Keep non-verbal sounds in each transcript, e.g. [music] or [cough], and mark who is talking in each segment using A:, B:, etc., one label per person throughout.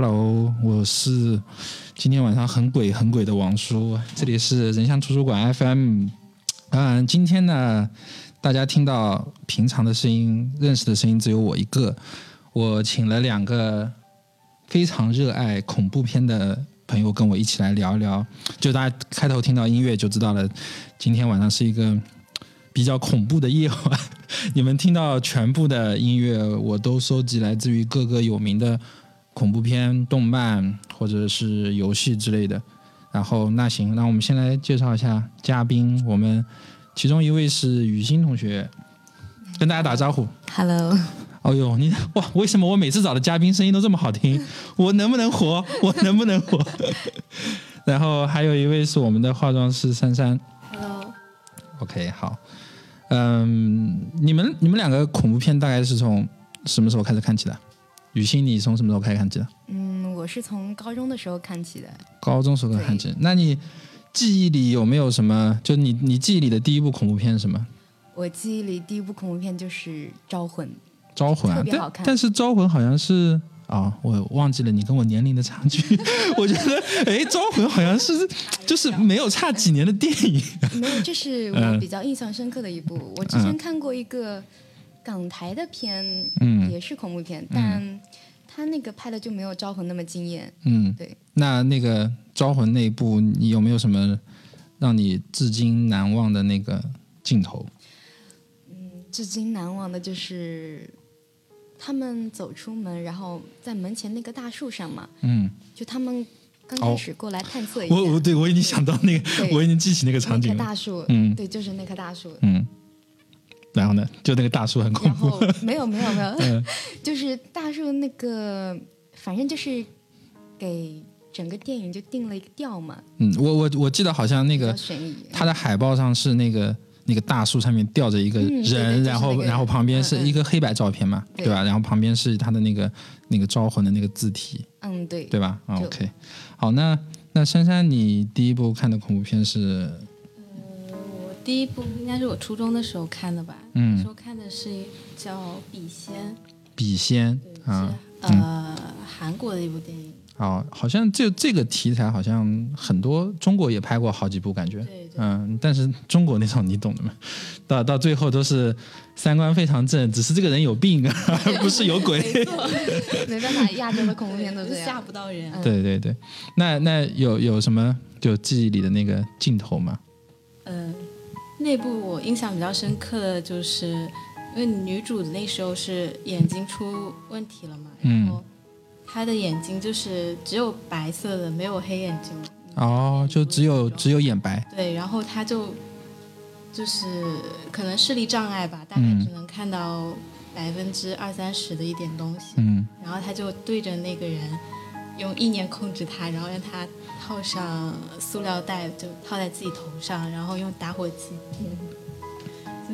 A: Hello，我是今天晚上很鬼很鬼的王叔，这里是人像图书馆 FM。嗯，今天呢，大家听到平常的声音，认识的声音只有我一个。我请了两个非常热爱恐怖片的朋友跟我一起来聊一聊。就大家开头听到音乐就知道了，今天晚上是一个比较恐怖的夜晚。[laughs] 你们听到全部的音乐，我都收集来自于各个有名的。恐怖片、动漫或者是游戏之类的，然后那行，那我们先来介绍一下嘉宾。我们其中一位是雨欣同学，跟大家打招呼。
B: Hello。
A: 哦呦，你哇，为什么我每次找的嘉宾声音都这么好听？我能不能活？我能不能活？[laughs] 然后还有一位是我们的化妆师珊珊。
B: Hello。
A: OK，好。嗯，你们你们两个恐怖片大概是从什么时候开始看起的？雨欣，你从什么时候开始看起的？
B: 嗯，我是从高中的时候看起的。
A: 高中时候看起，那你记忆里有没有什么？就你你记忆里的第一部恐怖片是什么？
B: 我记忆里第一部恐怖片就是《招魂》。
A: 招魂啊，但但是《招魂》好像是啊，我忘记了你跟我年龄的差距。[laughs] 我觉得，哎，《招魂》好像是就是没有差几年的电影。
B: 没有，这是我比较印象深刻的一部。我之前看过一个。港台的片，嗯，也是恐怖片，但他那个拍的就没有《招魂》那么惊艳。嗯，对。
A: 那那个《招魂》那一部，你有没有什么让你至今难忘的那个镜头？
B: 嗯，至今难忘的就是他们走出门，然后在门前那个大树上嘛。嗯。就他们刚开始过来探测一下。
A: 我我对我已经想到那个，我已经记起那个场景。
B: 那棵大树，嗯，对，就是那棵大树，
A: 嗯。然后呢？就那个大树很恐怖。
B: 没有没有没有，[laughs] 就是大树那个，反正就是给整个电影就定了一个调嘛。
A: 嗯，我我我记得好像那个它的海报上是那个那个大树上面吊着一个人，然后然后旁边是一个黑白照片嘛，对吧？然后旁边是他的那个那个招魂的那个字体。
B: 嗯，对，
A: 对吧？OK，好，那那珊珊，你第一部看的恐怖片是？
C: 第一部应该是我初中的时候看的吧，那时候看的是叫《笔仙》。
A: 笔仙啊，
C: 呃，韩国的一部电影。
A: 哦，好像就这个题材好像很多中国也拍过好几部，感觉。
C: 对对。
A: 嗯，但是中国那种你懂的嘛，到到最后都是三观非常正，只是这个人有病，而 [laughs] 不是有鬼。[laughs]
B: 没办法，亚洲的恐怖片都是 [laughs]
C: 吓不到人。
A: 对对对，那那有有什么就记忆里的那个镜头吗？
C: 嗯。那部我印象比较深刻的就是，因为女主那时候是眼睛出问题了嘛，然后她的眼睛就是只有白色的，没有黑眼睛。
A: 哦，就只有只有眼白。
C: 对，然后她就就是可能视力障碍吧，大概只能看到百分之二三十的一点东西。嗯。然后她就对着那个人用意念控制他，然后让他。套上塑料袋，就套在自己头上，然后用打火机点。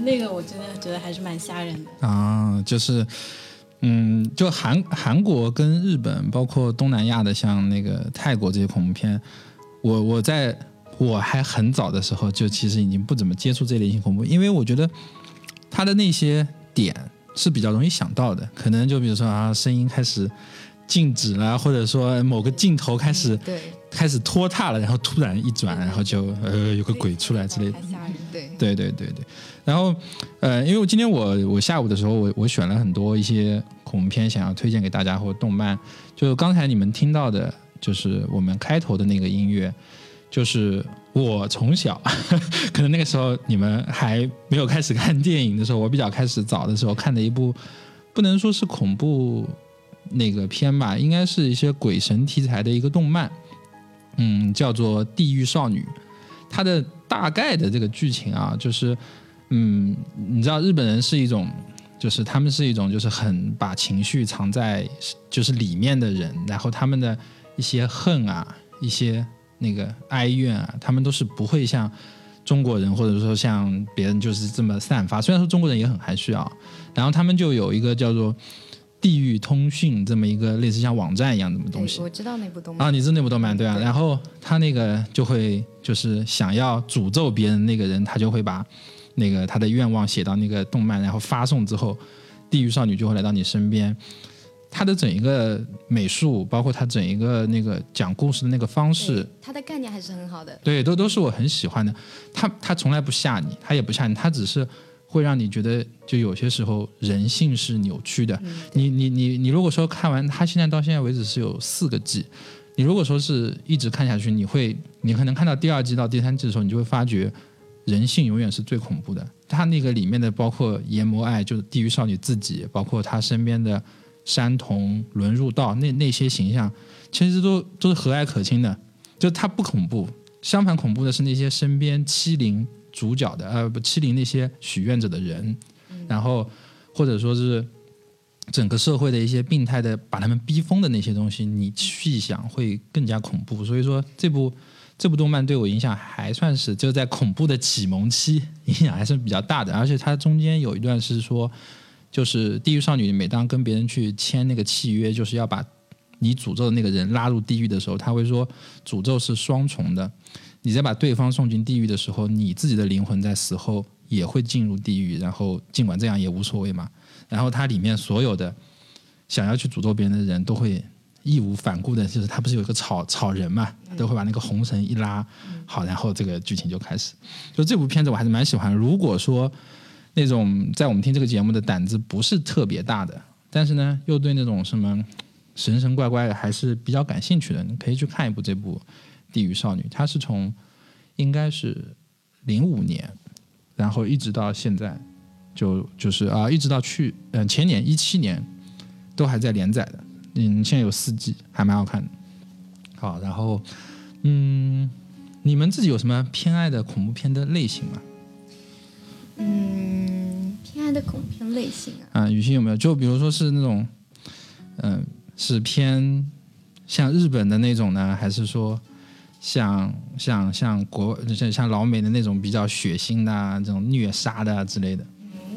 C: 那个，我真的觉得还是蛮吓人的
A: 啊。就是，嗯，就韩韩国跟日本，包括东南亚的，像那个泰国这些恐怖片，我我在我还很早的时候，就其实已经不怎么接触这类型恐怖，因为我觉得它的那些点是比较容易想到的，可能就比如说啊，声音开始。静止了，或者说某个镜头开始对开始拖沓了，然后突然一转，然后就呃有个鬼出来之类的。
B: 对
A: 对对对对。然后呃，因为我今天我我下午的时候我我选了很多一些恐怖片，想要推荐给大家或动漫。就刚才你们听到的，就是我们开头的那个音乐，就是我从小 [laughs] 可能那个时候你们还没有开始看电影的时候，我比较开始早的时候看的一部，不能说是恐怖。那个片吧，应该是一些鬼神题材的一个动漫，嗯，叫做《地狱少女》。它的大概的这个剧情啊，就是，嗯，你知道日本人是一种，就是他们是一种，就是很把情绪藏在就是里面的人，然后他们的一些恨啊，一些那个哀怨啊，他们都是不会像中国人或者说像别人就是这么散发。虽然说中国人也很含蓄啊，然后他们就有一个叫做。地狱通讯这么一个类似像网站一样的东西，
B: 我知道那部动漫
A: 啊，你知道那部动漫对啊，然后他那个就会就是想要诅咒别人那个人，他就会把那个他的愿望写到那个动漫，然后发送之后，地狱少女就会来到你身边，他的整一个美术，包括他整一个那个讲故事的那个方式，
B: 他的概念还是很好的。
A: 对，都都是我很喜欢的。他他从来不吓你，他也不吓你，他只是会让你觉得，就有些时候人性是扭曲的。你你你你，如果说看完他现在到现在为止是有四个季，你如果说是一直看下去，你会你可能看到第二季到第三季的时候，你就会发觉。人性永远是最恐怖的。他那个里面的包括研磨爱，就是地狱少女自己，包括他身边的山童、沦入道那那些形象，其实都都是和蔼可亲的。就他不恐怖，相反恐怖的是那些身边欺凌主角的，呃，不欺凌那些许愿者的人，然后或者说是整个社会的一些病态的把他们逼疯的那些东西，你细想会更加恐怖。所以说这部。这部动漫对我影响还算是就在恐怖的启蒙期，影响还是比较大的。而且它中间有一段是说，就是地狱少女每当跟别人去签那个契约，就是要把你诅咒的那个人拉入地狱的时候，他会说诅咒是双重的。你在把对方送进地狱的时候，你自己的灵魂在死后也会进入地狱。然后尽管这样也无所谓嘛。然后它里面所有的想要去诅咒别人的人都会。义无反顾的，就是他不是有一个草草人嘛，都会把那个红绳一拉，好，然后这个剧情就开始。就这部片子我还是蛮喜欢。如果说那种在我们听这个节目的胆子不是特别大的，但是呢又对那种什么神神怪怪的还是比较感兴趣的，你可以去看一部这部《地狱少女》。它是从应该是零五年，然后一直到现在，就就是啊，一直到去嗯前年一七年都还在连载的。嗯，现在有四季，还蛮好看的。好，然后，嗯，你们自己有什么偏爱的恐怖片的类型吗？
B: 嗯，偏爱的恐怖片类型
A: 啊。啊，雨欣有没有？就比如说是那种，嗯，是偏像日本的那种呢，还是说像像像国像像老美的那种比较血腥的啊这种虐杀的啊之类的？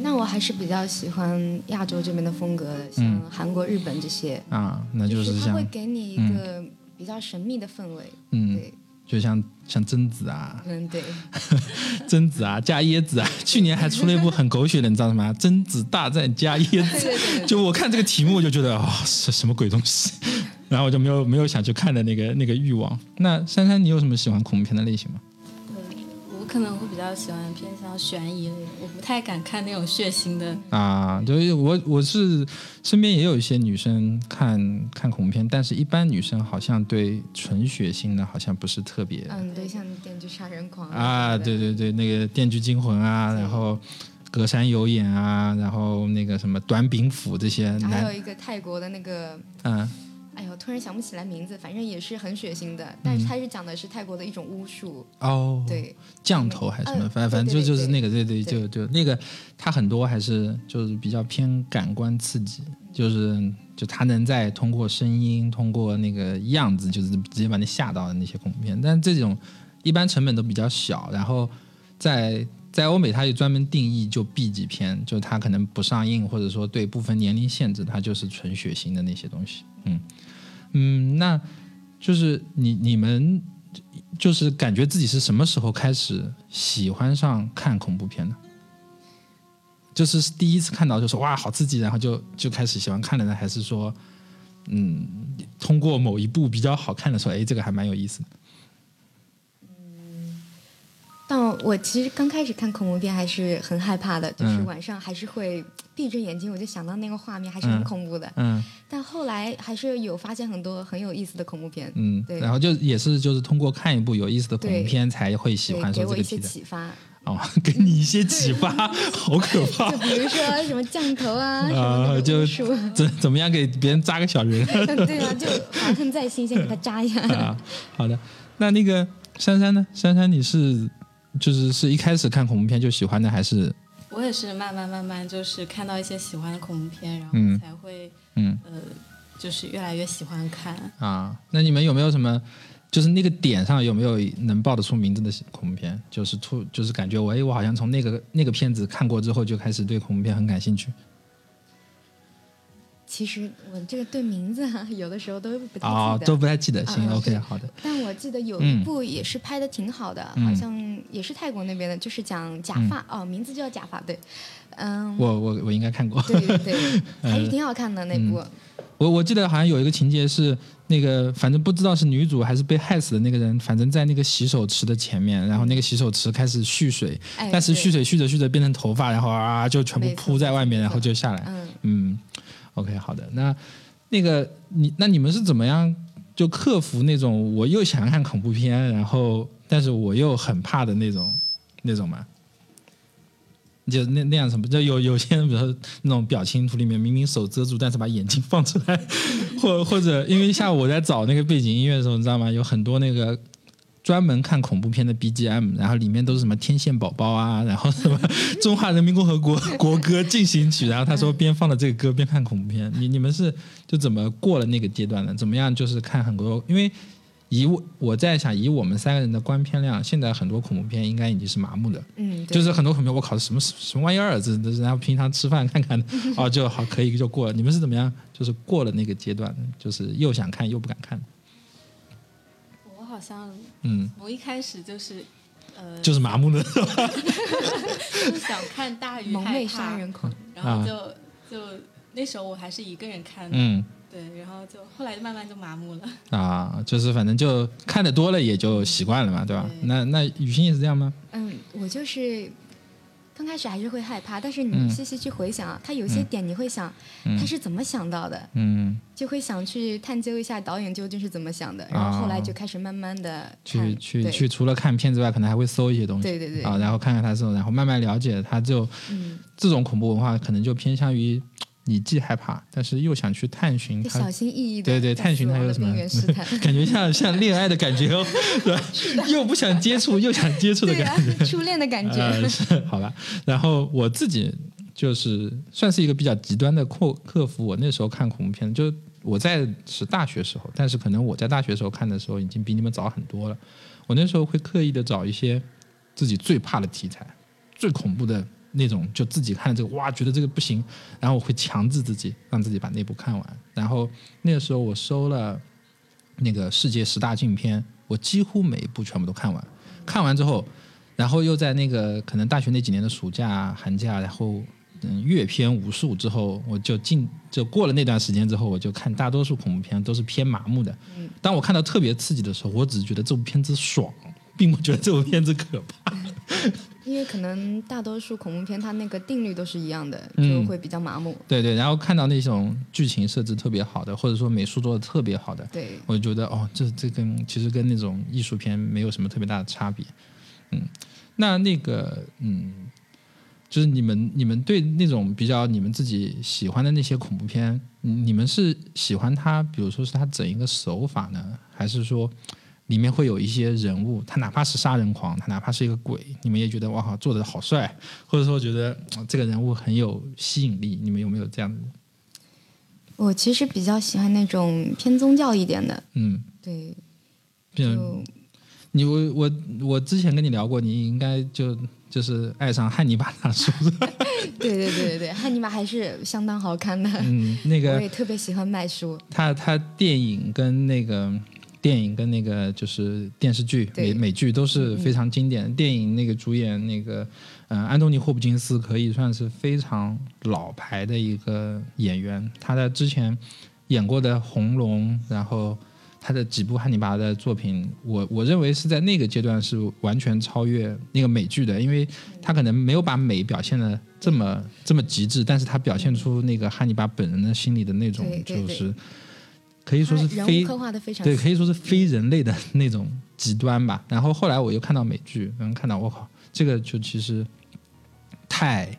B: 那我还是比较喜欢亚洲这边的风格的，像韩国、日本这些
A: 啊，那就是
B: 它会给你一个比较神秘的氛围，嗯，对，
A: 就像像贞子啊，
B: 嗯，对，[laughs]
A: 贞子啊，加椰子啊，去年还出了一部很狗血的，你知道什么？贞子大战加椰子，就我看这个题目就觉得啊，是什么鬼东西，然后我就没有没有想去看的那个那个欲望。那珊珊，你有什么喜欢恐怖片的类型吗？
C: 我可能会比较喜欢偏向悬疑类，我不太敢看那种血腥的
A: 啊。对，我我是身边也有一些女生看看恐怖片，但是一般女生好像对纯血腥的好像不是特别。
B: 嗯，对，像《电锯杀人狂》
A: 啊，对对对，那个《电锯惊魂》啊，然后《隔山有眼》啊，然后那个什么《短柄斧》这些。
B: 还有一个泰国的那个，嗯。哎呦，突然想不起来名字，反正也是很血腥的，但是它是讲的是泰国的一种巫术
A: 哦，
B: 对，
A: 降头还是什么，反反正就就是那个，对对，就就那个，它很多还是就是比较偏感官刺激，就是就它能在通过声音，通过那个样子，就是直接把你吓到的那些恐怖片，但这种一般成本都比较小，然后在在欧美，它也专门定义就 B 级片，就它可能不上映，或者说对部分年龄限制，它就是纯血腥的那些东西，嗯。嗯，那就是你你们就是感觉自己是什么时候开始喜欢上看恐怖片的？就是第一次看到就说哇好刺激，然后就就开始喜欢看了呢？还是说嗯通过某一部比较好看的说哎这个还蛮有意思的？
B: 嗯，但我其实刚开始看恐怖片还是很害怕的，就是晚上还是会。闭着眼睛，我就想到那个画面，还是很恐怖的。嗯，但后来还是有发现很多很有意思的恐怖片。嗯，对。
A: 然后就也是就是通过看一部有意思的恐怖片，才会喜欢
B: 说这个给我一些启发。
A: 哦，[laughs] 给你一些启发，[laughs] 好可怕。
B: 就比如说什么降头啊，[laughs] 啊，
A: 就怎怎么样给别人扎个小人？
B: 对啊，就怀恨在心，先给他扎一下。
A: 啊，好的。那那个珊珊呢？珊珊，你是就是是一开始看恐怖片就喜欢的，还是？
C: 我也是慢慢慢慢，就是看到一些喜欢的恐怖片，然后才会，嗯，呃，就是越来越喜欢看。
A: 啊，那你们有没有什么，就是那个点上有没有能报得出名字的恐怖片？就是突，就是感觉我，哎，我好像从那个那个片子看过之后，就开始对恐怖片很感兴趣。
B: 其实我这个对名字哈，[laughs] 有的时候都不太记得，
A: 都不太记得。行，OK，好的。
B: 但我记得有一部也是拍的挺好的，好像也是泰国那边的，就是讲假发哦，名字就叫假发，对，嗯。
A: 我我我应该看过。
B: 对对对，[laughs] 还是挺好看的那部。
A: 我我记得好像有一个情节是那个，反正不知道是女主还是被害死的那个人，反正在那个洗手池的前面，然后那个洗手池开始蓄水，但是蓄水蓄着蓄着变成头发，然后啊就全部铺在外面，然后就下来。嗯嗯，OK，好的，那那个你那你们是怎么样就克服那种我又想看恐怖片，然后但是我又很怕的那种那种吗？就那那样什么，就有有些人，比如说那种表情图里面，明明手遮住，但是把眼睛放出来，[laughs] 或或者因为下午我在找那个背景音乐的时候，你知道吗？有很多那个专门看恐怖片的 BGM，然后里面都是什么天线宝宝啊，[laughs] 然后什么中华人民共和国国歌进行曲，然后他说边放了这个歌边看恐怖片。你你们是就怎么过了那个阶段的？怎么样就是看很多，因为。以我我在想，以我们三个人的观片量，现在很多恐怖片应该已经是麻木的。
B: 嗯，
A: 就是很多恐怖片，我靠，什么什么玩意儿？这这，然后平常吃饭看看，哦，就好，可以就过了。你们是怎么样？就是过了那个阶段，就是又想看又不敢看。
C: 我好像，嗯，我一开始就是，呃，
A: 就是麻木的，
C: 就想看大鱼
B: 害怕，杀人狂，
C: 然后就就那时候我还是一个人看。的，嗯。对，然后就后来就慢慢就麻木了。啊，
A: 就是反正就看的多了也就习惯了嘛，对吧？那那雨欣也是这样吗？
B: 嗯，我就是刚开始还是会害怕，但是你细细去回想，他有些点你会想他是怎么想到的，嗯，就会想去探究一下导演究竟是怎么想的，然后后来就开始慢慢的
A: 去去去，除了看片之外，可能还会搜一些东西，
B: 对对对，
A: 啊，然后看看他这种，然后慢慢了解他就，嗯，这种恐怖文化可能就偏向于。你既害怕，但是又想去探寻它，
B: 小心翼翼
A: 的对对，探寻它有什么 [laughs] [laughs] 感觉像像恋爱的感觉哦，[laughs] 对吧？又不想接触，又想接触的感觉，
B: 初恋的感觉。
A: 是好吧？然后我自己就是算是一个比较极端的克克服。我那时候看恐怖片，就我在是大学时候，但是可能我在大学时候看的时候已经比你们早很多了。我那时候会刻意的找一些自己最怕的题材，最恐怖的。那种就自己看这个哇，觉得这个不行，然后我会强制自己让自己把那部看完。然后那个时候我收了那个世界十大禁片，我几乎每一部全部都看完。看完之后，然后又在那个可能大学那几年的暑假、寒假，然后嗯阅片无数之后，我就进就过了那段时间之后，我就看大多数恐怖片都是偏麻木的。当我看到特别刺激的时候，我只是觉得这部片子爽，并不觉得这部片子可怕。
B: 因为可能大多数恐怖片它那个定律都是一样的，就会比较麻木。
A: 对对，然后看到那种剧情设置特别好的，或者说美术做的特别好的，
B: 对，
A: 我就觉得哦，这这跟其实跟那种艺术片没有什么特别大的差别。嗯，那那个嗯，就是你们你们对那种比较你们自己喜欢的那些恐怖片，你们是喜欢它，比如说是它整一个手法呢，还是说？里面会有一些人物，他哪怕是杀人狂，他哪怕是一个鬼，你们也觉得哇，做的好帅，或者说觉得这个人物很有吸引力。你们有没有这样的？
B: 我其实比较喜欢那种偏宗教一点的。
A: 嗯，
B: 对。
A: 就你我我我之前跟你聊过，你应该就就是爱上汉尼拔大叔。[laughs]
B: 对对对对对，汉尼拔还是相当好看的。
A: 嗯，那个
B: 我也特别喜欢麦叔。
A: 他他电影跟那个。电影跟那个就是电视剧美美剧都是非常经典。电影那个主演那个，嗯，安东尼霍普金斯可以算是非常老牌的一个演员。他在之前演过的《红龙》，然后他的几部汉尼拔的作品，我我认为是在那个阶段是完全超越那个美剧的，因为他可能没有把美表现的这么这么极致，但是他表现出那个汉尼拔本人的心里的那种就是。可以说是非对，可以说是非人类的那种极端吧。然后后来我又看到美剧，然后看到我靠，这个就其实太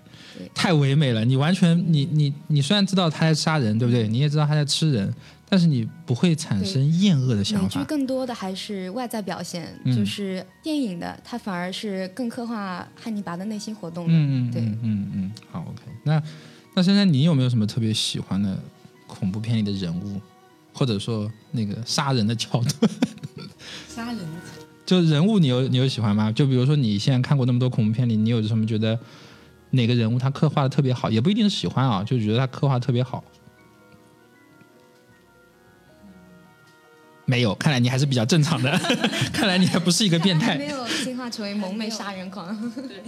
A: 太唯美了。你完全你你你虽然知道他在杀人，对不对？你也知道他在吃人，但是你不会产生厌恶的想法。
B: 美剧更多的还是外在表现，就是电影的，它反而是更刻画汉尼拔的内心活动。
A: 嗯嗯，对，嗯嗯，好，OK。那那现在你有没有什么特别喜欢的恐怖片里的人物？或者说那个杀人的桥段，[laughs]
C: 杀人
A: 就人物，你有你有喜欢吗？就比如说你现在看过那么多恐怖片里，你有什么觉得哪个人物他刻画的特别好？也不一定是喜欢啊，就觉得他刻画特别好。没有，看来你还是比较正常的，[laughs] 看来你还不是一个变态，
B: 没有进化成为萌妹杀人狂。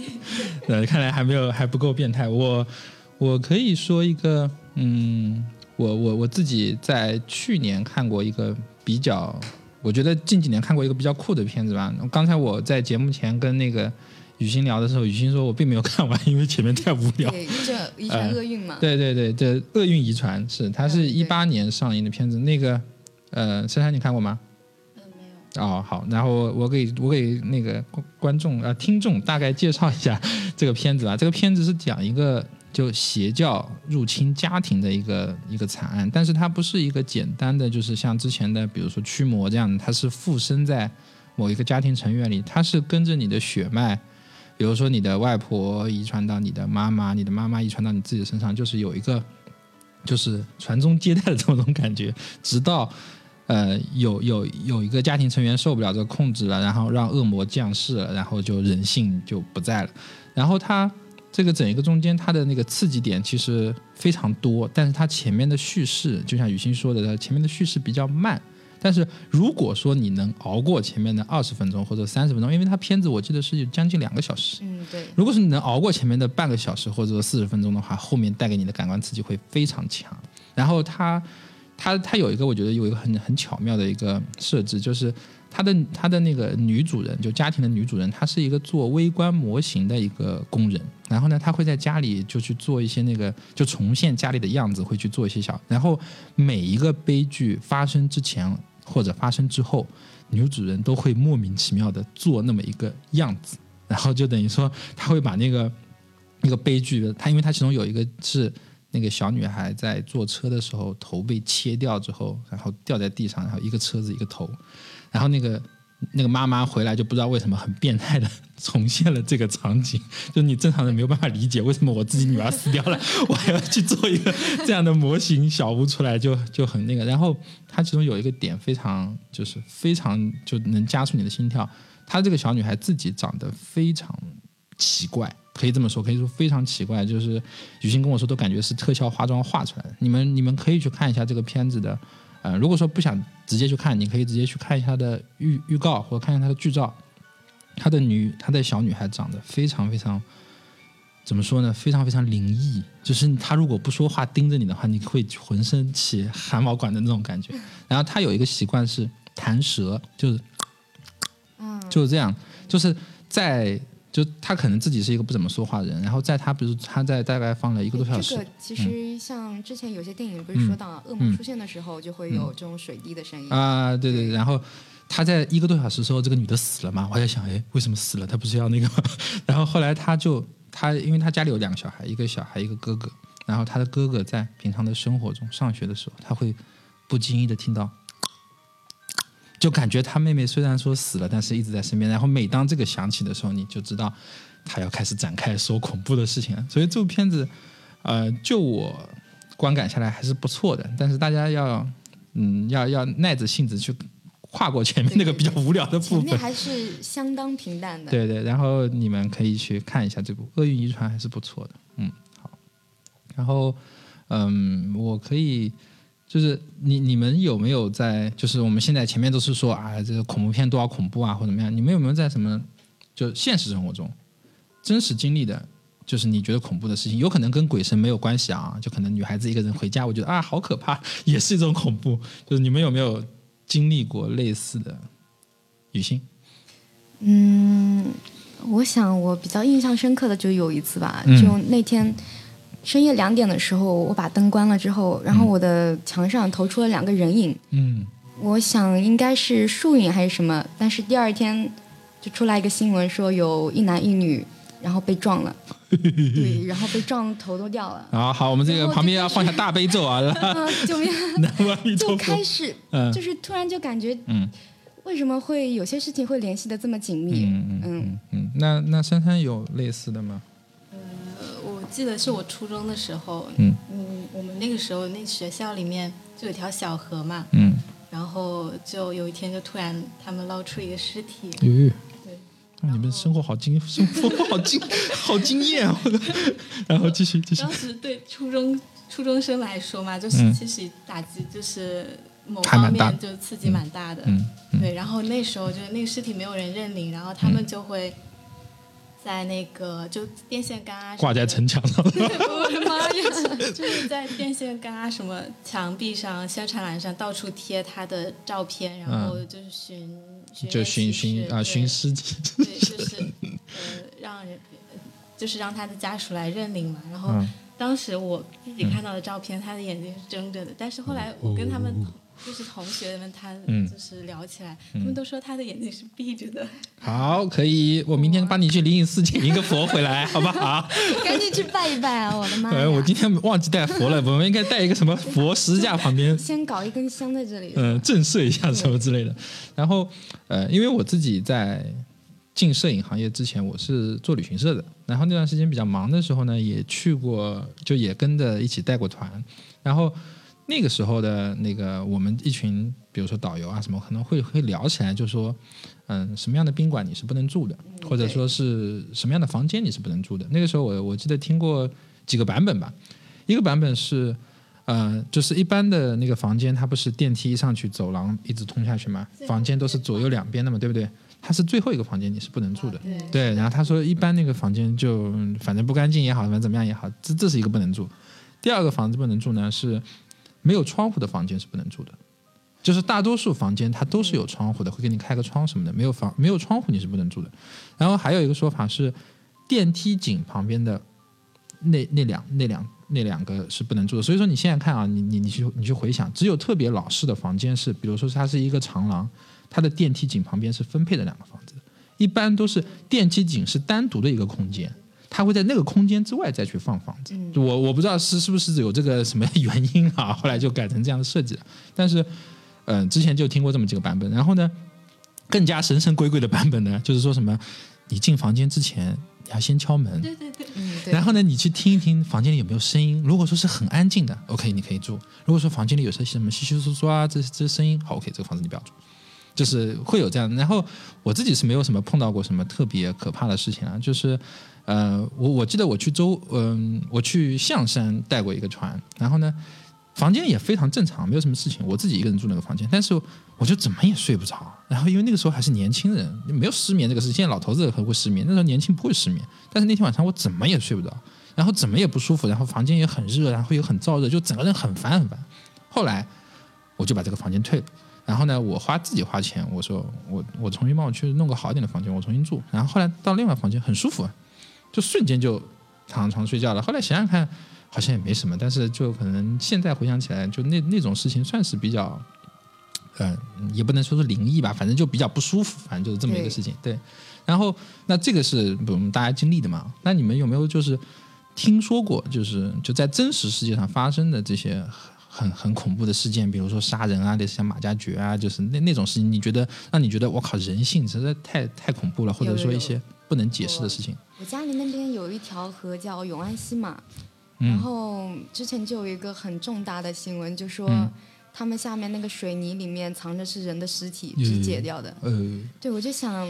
B: [laughs]
A: 对，看来还没有还不够变态。我我可以说一个，嗯。我我我自己在去年看过一个比较，我觉得近几年看过一个比较酷的片子吧。刚才我在节目前跟那个雨欣聊的时候，雨欣说我并没有看完，因为前面太无聊。
B: 对，这遗传厄运嘛。
A: 对对对，这厄运遗传是，它是一八年上映的片子。那个呃，珊珊你看过吗？
C: 嗯，没有。哦，
A: 好，然后我给我给那个观众啊听众大概介绍一下 [laughs] 这个片子吧。这个片子是讲一个。就邪教入侵家庭的一个一个惨案，但是它不是一个简单的，就是像之前的，比如说驱魔这样的，它是附身在某一个家庭成员里，它是跟着你的血脉，比如说你的外婆遗传到你的妈妈，你的妈妈遗传到你自己身上，就是有一个就是传宗接代的这种感觉，直到呃有有有一个家庭成员受不了这个控制了，然后让恶魔降世了，然后就人性就不在了，然后他。这个整一个中间，它的那个刺激点其实非常多，但是它前面的叙事，就像雨欣说的，它前面的叙事比较慢。但是如果说你能熬过前面的二十分钟或者三十分钟，因为它片子我记得是将近两个小时，
B: 嗯，对。
A: 如果是你能熬过前面的半个小时或者说四十分钟的话，后面带给你的感官刺激会非常强。然后它，它，它有一个我觉得有一个很很巧妙的一个设置，就是。他的他的那个女主人，就家庭的女主人，她是一个做微观模型的一个工人。然后呢，她会在家里就去做一些那个，就重现家里的样子，会去做一些小。然后每一个悲剧发生之前或者发生之后，女主人都会莫名其妙的做那么一个样子。然后就等于说，他会把那个那个悲剧，他因为他其中有一个是那个小女孩在坐车的时候头被切掉之后，然后掉在地上，然后一个车子一个头。然后那个那个妈妈回来就不知道为什么很变态的重现了这个场景，就你正常人没有办法理解为什么我自己女儿死掉了，[laughs] 我还要去做一个这样的模型小屋出来，就 [laughs] 就很那个。然后它其中有一个点非常就是非常就能加速你的心跳，她这个小女孩自己长得非常奇怪，可以这么说，可以说非常奇怪，就是雨欣跟我说都感觉是特效化妆画出来的。你们你们可以去看一下这个片子的。呃，如果说不想直接去看，你可以直接去看一下它的预预告，或者看一下它的剧照。他的女，他的小女孩长得非常非常，怎么说呢？非常非常灵异。就是她如果不说话盯着你的话，你会浑身起汗毛管的那种感觉。然后她有一个习惯是弹舌，就是，
B: 嗯，
A: 就是这样，就是在。就他可能自己是一个不怎么说话的人，然后在他比如他在大概放了一个多小时。
B: 这个其实像之前有些电影不是说到恶魔出现的时候就会有这种水滴的声音
A: 啊，对对对。然后他在一个多小时之后，这个女的死了嘛？我在想，哎，为什么死了？她不是要那个吗？[laughs] 然后后来他就他，因为他家里有两个小孩，一个小孩一个哥哥，然后他的哥哥在平常的生活中上学的时候，他会不经意的听到。就感觉他妹妹虽然说死了，但是一直在身边。然后每当这个响起的时候，你就知道他要开始展开说恐怖的事情了。所以这部片子，呃，就我观感下来还是不错的。但是大家要，嗯，要要耐着性子去跨过前面那个比较无聊的部分。前
B: 面还是相当平淡的。
A: 对对，然后你们可以去看一下这部《厄运遗传》，还是不错的。嗯，好。然后，嗯，我可以。就是你你们有没有在？就是我们现在前面都是说啊，这个恐怖片多少恐怖啊，或怎么样？你们有没有在什么就现实生活中真实经历的？就是你觉得恐怖的事情，有可能跟鬼神没有关系啊，就可能女孩子一个人回家，我觉得啊好可怕，也是一种恐怖。就是你们有没有经历过类似的？雨欣，
B: 嗯，我想我比较印象深刻的就有一次吧，就那天。深夜两点的时候，我把灯关了之后，然后我的墙上投出了两个人影。
A: 嗯，
B: 我想应该是树影还是什么，但是第二天就出来一个新闻，说有一男一女，然后被撞了。[laughs] 对，然后被撞头都掉了。
A: 啊，好，我们这个旁边要放下大悲咒啊！
B: 救命！就开始，[laughs] 就是突然就感觉，嗯，为什么会有些事情会联系的这么紧密？
A: 嗯嗯嗯。那那珊珊有类似的吗？
C: 记得是我初中的时候，嗯嗯，我们那个时候那学校里面就有条小河嘛，
A: 嗯，
C: 然后就有一天就突然他们捞出一个尸体，嗯
A: 对，你们生活好惊，[laughs] 生活好惊，好惊艳啊！[laughs] 然后继续继续。
C: 当时对初中初中生来说嘛，就是其实打击就是某方面就刺激蛮大的，
A: 嗯，
C: 对。然后那时候就那个尸体没有人认领，然后他们就会。在那个就电线杆啊，
A: 挂在城墙上。
C: 我的妈呀！[laughs] 就是在电线杆啊，什么墙壁上、宣传栏上到处贴他的照片，然后就是寻
A: 就寻寻啊寻尸体，
C: 对，[laughs] 就是呃让人就是让他的家属来认领嘛。然后当时我自己看到的照片，他的眼睛是睁着的，但是后来我跟他们。就是同学们，他就是聊起来，他们都说他的眼睛是闭着的。
A: 好，可以，我明天帮你去灵隐寺请一个佛回来，好不好？[laughs]
B: 赶紧去拜一拜啊！我的妈呀！
A: 我今天忘记带佛了，[laughs] 我们应该带一个什么佛石架旁边，
B: 先搞一根香在这里，
A: 嗯，震慑一下什么之类的。然后，呃，因为我自己在进摄影行业之前，我是做旅行社的，然后那段时间比较忙的时候呢，也去过，就也跟着一起带过团，然后。那个时候的那个我们一群，比如说导游啊什么，可能会会聊起来，就说，嗯，什么样的宾馆你是不能住的，或者说是什么样的房间你是不能住的。那个时候我我记得听过几个版本吧，一个版本是，呃，就是一般的那个房间，它不是电梯上去走廊一直通下去嘛？房间都是左右两边的嘛，对不对？它是最后一个房间你是不能住的，对。然后他说一般那个房间就反正不干净也好，反正怎么样也好，这这是一个不能住。第二个房子不能住呢是。没有窗户的房间是不能住的，就是大多数房间它都是有窗户的，会给你开个窗什么的。没有房没有窗户你是不能住的。然后还有一个说法是，电梯井旁边的那那两那两那两个是不能住的。所以说你现在看啊，你你你去你去回想，只有特别老式的房间是，比如说它是一个长廊，它的电梯井旁边是分配的两个房子，一般都是电梯井是单独的一个空间。他会在那个空间之外再去放房子，我我不知道是是不是有这个什么 [laughs] 原因啊，后来就改成这样的设计了。但是，嗯，之前就听过这么几个版本。然后呢，更加神神鬼鬼的版本呢，就是说什么，你进房间之前你要先敲门，
C: 对对对，嗯，
A: 然后呢，你去听一听房间里有没有声音。如果说是很安静的，OK，你可以住；如果说房间里有些什么稀稀疏疏啊，这这声音，好，OK，这个房子你不要住。就是会有这样。然后我自己是没有什么碰到过什么特别可怕的事情啊，就是。呃，我我记得我去周，嗯，我去象山带过一个船，然后呢，房间也非常正常，没有什么事情，我自己一个人住那个房间，但是我就怎么也睡不着。然后因为那个时候还是年轻人，没有失眠这个事，现在老头子很会失眠，那时候年轻不会失眠。但是那天晚上我怎么也睡不着，然后怎么也不舒服，然后房间也很热，然后又很燥热，就整个人很烦很烦。后来我就把这个房间退了，然后呢，我花自己花钱，我说我我重新帮我去弄个好一点的房间，我重新住。然后后来到另外房间很舒服。就瞬间就躺床睡觉了。后来想想看，好像也没什么。但是就可能现在回想起来，就那那种事情算是比较，嗯，也不能说是灵异吧，反正就比较不舒服。反正就是这么一个事情。对。然后那这个是我们大家经历的嘛？那你们有没有就是听说过，就是就在真实世界上发生的这些很很恐怖的事件？比如说杀人啊，类似像马加爵啊，就是那那种事情，你觉得让你觉得我靠，人性实在太太恐怖了，或者说一些。不能解释的事情。
B: 我家里那边有一条河叫永安溪嘛，然后之前就有一个很重大的新闻，就说他们下面那个水泥里面藏着是人的尸体，肢解掉的。对，我就想，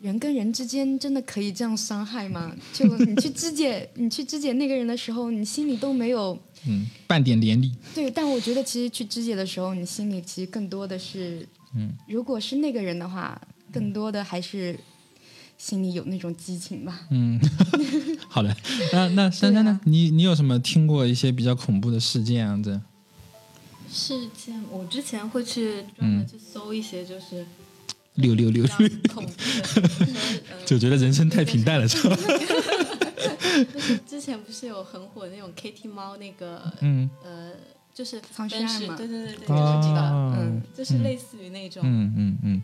B: 人跟人之间真的可以这样伤害吗？就你去肢解，[laughs] 你去肢解那个人的时候，你心里都没有
A: 嗯半点怜悯。
B: 对，但我觉得其实去肢解的时候，你心里其实更多的是，嗯，如果是那个人的话，更多的还是。心里有那种激情吧。
A: 嗯，[laughs] 好的。那那珊珊呢？你你有什么听过一些比较恐怖的事件啊？这
C: 事件，我之前会去专门去搜一些，就是
A: 六六六六
C: 恐怖的，[laughs]
A: 就觉得人生太平淡了，是吧？[laughs] [laughs]
C: 就是之前不是有很火那种 Kitty 猫那个，嗯呃。就是
B: 藏尸案嘛，
C: 对对对对，我知道，嗯，就是类似于那种，
A: 嗯嗯嗯。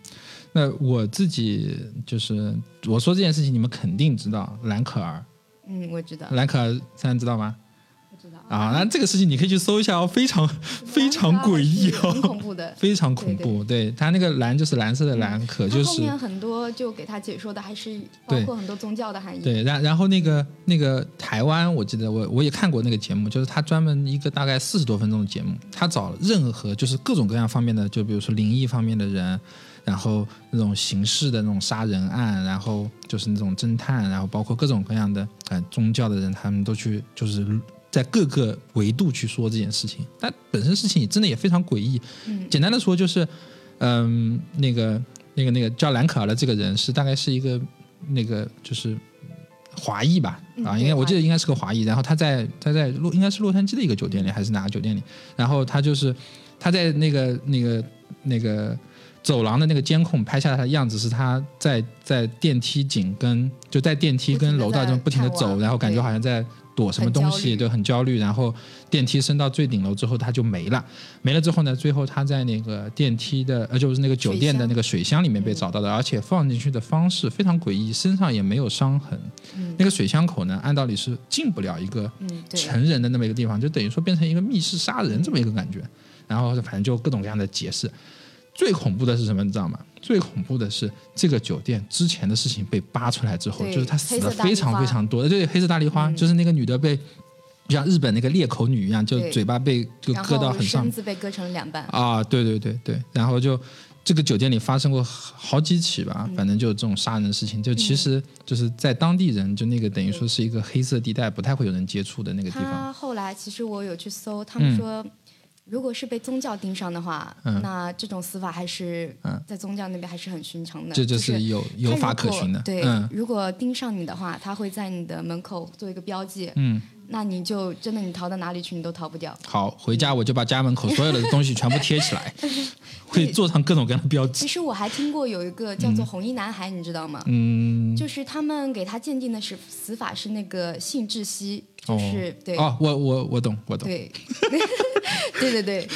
A: 那我自己就是我说这件事情，你们肯定知道兰可儿，
B: 嗯，我知道，
A: 兰可儿，现在知道吗？啊，那这个事情你可以去搜一下哦，非常非常诡异
B: 哦，很恐怖的，[laughs]
A: 非常恐怖。对他那个蓝就是蓝色的蓝，可就是后
B: 面很多就给他解说的还是包括很多宗教的含义。
A: 对，然然后那个那个台湾，我记得我我也看过那个节目，就是他专门一个大概四十多分钟的节目，他找任何就是各种各样方面的，就比如说灵异方面的人，然后那种刑事的那种杀人案，然后就是那种侦探，然后包括各种各样的呃宗教的人，他们都去就是。在各个维度去说这件事情，但本身事情真的也非常诡异。简单的说就是，嗯，那个那个那个叫兰可儿的这个人是大概是一个那个就是华裔吧，啊，应该我记得应该是个华裔。然后他在他在洛应该是洛杉矶的一个酒店里，还是哪个酒店里？然后他就是他在那个那个那个走廊的那个监控拍下来的样子，是他在在电梯井跟就在电梯跟楼道中不停的走，然后感觉好像在。躲什么东西都很焦虑，然后电梯升到最顶楼之后，他就没了。没了之后呢，最后他在那个电梯的呃，就是那个酒店的那个水箱里面被找到的，而且放进去的方式非常诡异，身上也没有伤痕。那个水箱口呢，按道理是进不了一个成人的那么一个地方，就等于说变成一个密室杀人这么一个感觉。然后反正就各种各样的解释。最恐怖的是什么？你知道吗？最恐怖的是这个酒店之前的事情被扒出来之后，就是他死了非常非常多。对，黑色大丽花就是那个女的被，像日本那个裂口女一样，就嘴巴被就割到很上，
B: 身子被割成两半。
A: 啊，对对对对，然后就这个酒店里发生过好几起吧，反正就这种杀人的事情，就其实就是在当地人就那个等于说是一个黑色地带，不太会有人接触的那个地方。
B: 他后来其实我有去搜，他们说。如果是被宗教盯上的话，那这种死法还是在宗教那边还是很寻常的。
A: 这就是有有法可循的。
B: 对，如果盯上你的话，他会在你的门口做一个标记。
A: 嗯，
B: 那你就真的你逃到哪里去，你都逃不掉。
A: 好，回家我就把家门口所有的东西全部贴起来，[laughs] 会做上各种各样的标记。
B: 其实我还听过有一个叫做红衣男孩，你知道吗？
A: 嗯，
B: 就是他们给他鉴定的是死法是那个性窒息。就是对
A: 哦，我我我懂，我懂。
B: 对，[laughs] [laughs] [laughs] 对对对，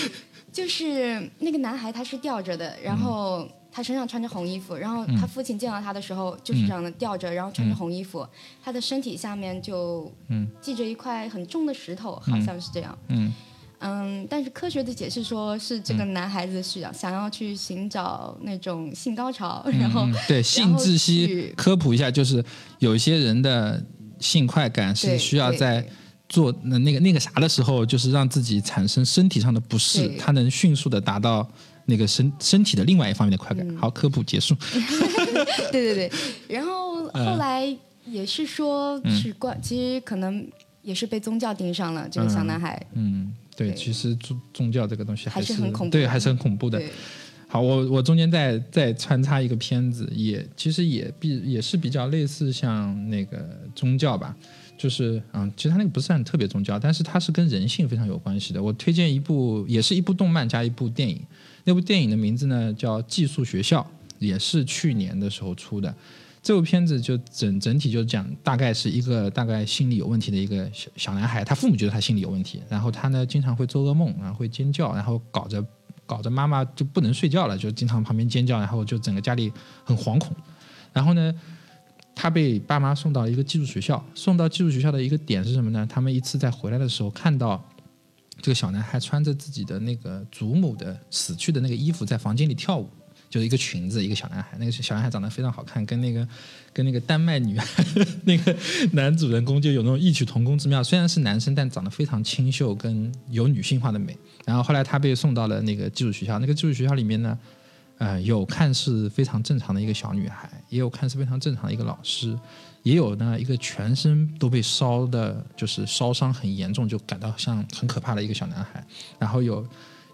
B: 就是那个男孩，他是吊着的，然后他身上穿着红衣服，然后他父亲见到他的时候就是这样的吊着，然后穿着红衣服，他的身体下面就系着一块很重的石头，好像是这样。
A: 嗯。
B: 嗯，但是科学的解释说是这个男孩子是想要去寻找那种性高潮，然后
A: 对性窒息科普一下，就是有些人的。性快感是需要在做那那个那个啥的时候，就是让自己产生身体上的不适，它能迅速的达到那个身身体的另外一方面的快感。好，科普结束。[laughs]
B: 对对对，然后后来也是说是关，其实可能也是被宗教盯上了这个小男孩。
A: 嗯，对，其实宗宗教这个东西还
B: 是很恐怖，
A: 对，还是很恐怖的。好，我我中间再再穿插一个片子，也其实也比也是比较类似像那个宗教吧，就是嗯，其实它那个不算特别宗教，但是它是跟人性非常有关系的。我推荐一部，也是一部动漫加一部电影，那部电影的名字呢叫《寄宿学校》，也是去年的时候出的。这部片子就整整体就讲，大概是一个大概心理有问题的一个小小男孩，他父母觉得他心理有问题，然后他呢经常会做噩梦，然后会尖叫，然后搞着。搞着妈妈就不能睡觉了，就经常旁边尖叫，然后就整个家里很惶恐。然后呢，他被爸妈送到一个寄宿学校。送到寄宿学校的一个点是什么呢？他们一次在回来的时候，看到这个小男孩穿着自己的那个祖母的死去的那个衣服，在房间里跳舞。就是一个裙子，一个小男孩，那个小男孩长得非常好看，跟那个跟那个丹麦女孩那个男主人公就有那种异曲同工之妙。虽然是男生，但长得非常清秀，跟有女性化的美。然后后来他被送到了那个寄宿学校，那个寄宿学校里面呢，呃，有看似非常正常的一个小女孩，也有看似非常正常的一个老师，也有呢一个全身都被烧的，就是烧伤很严重，就感到像很可怕的一个小男孩。然后有。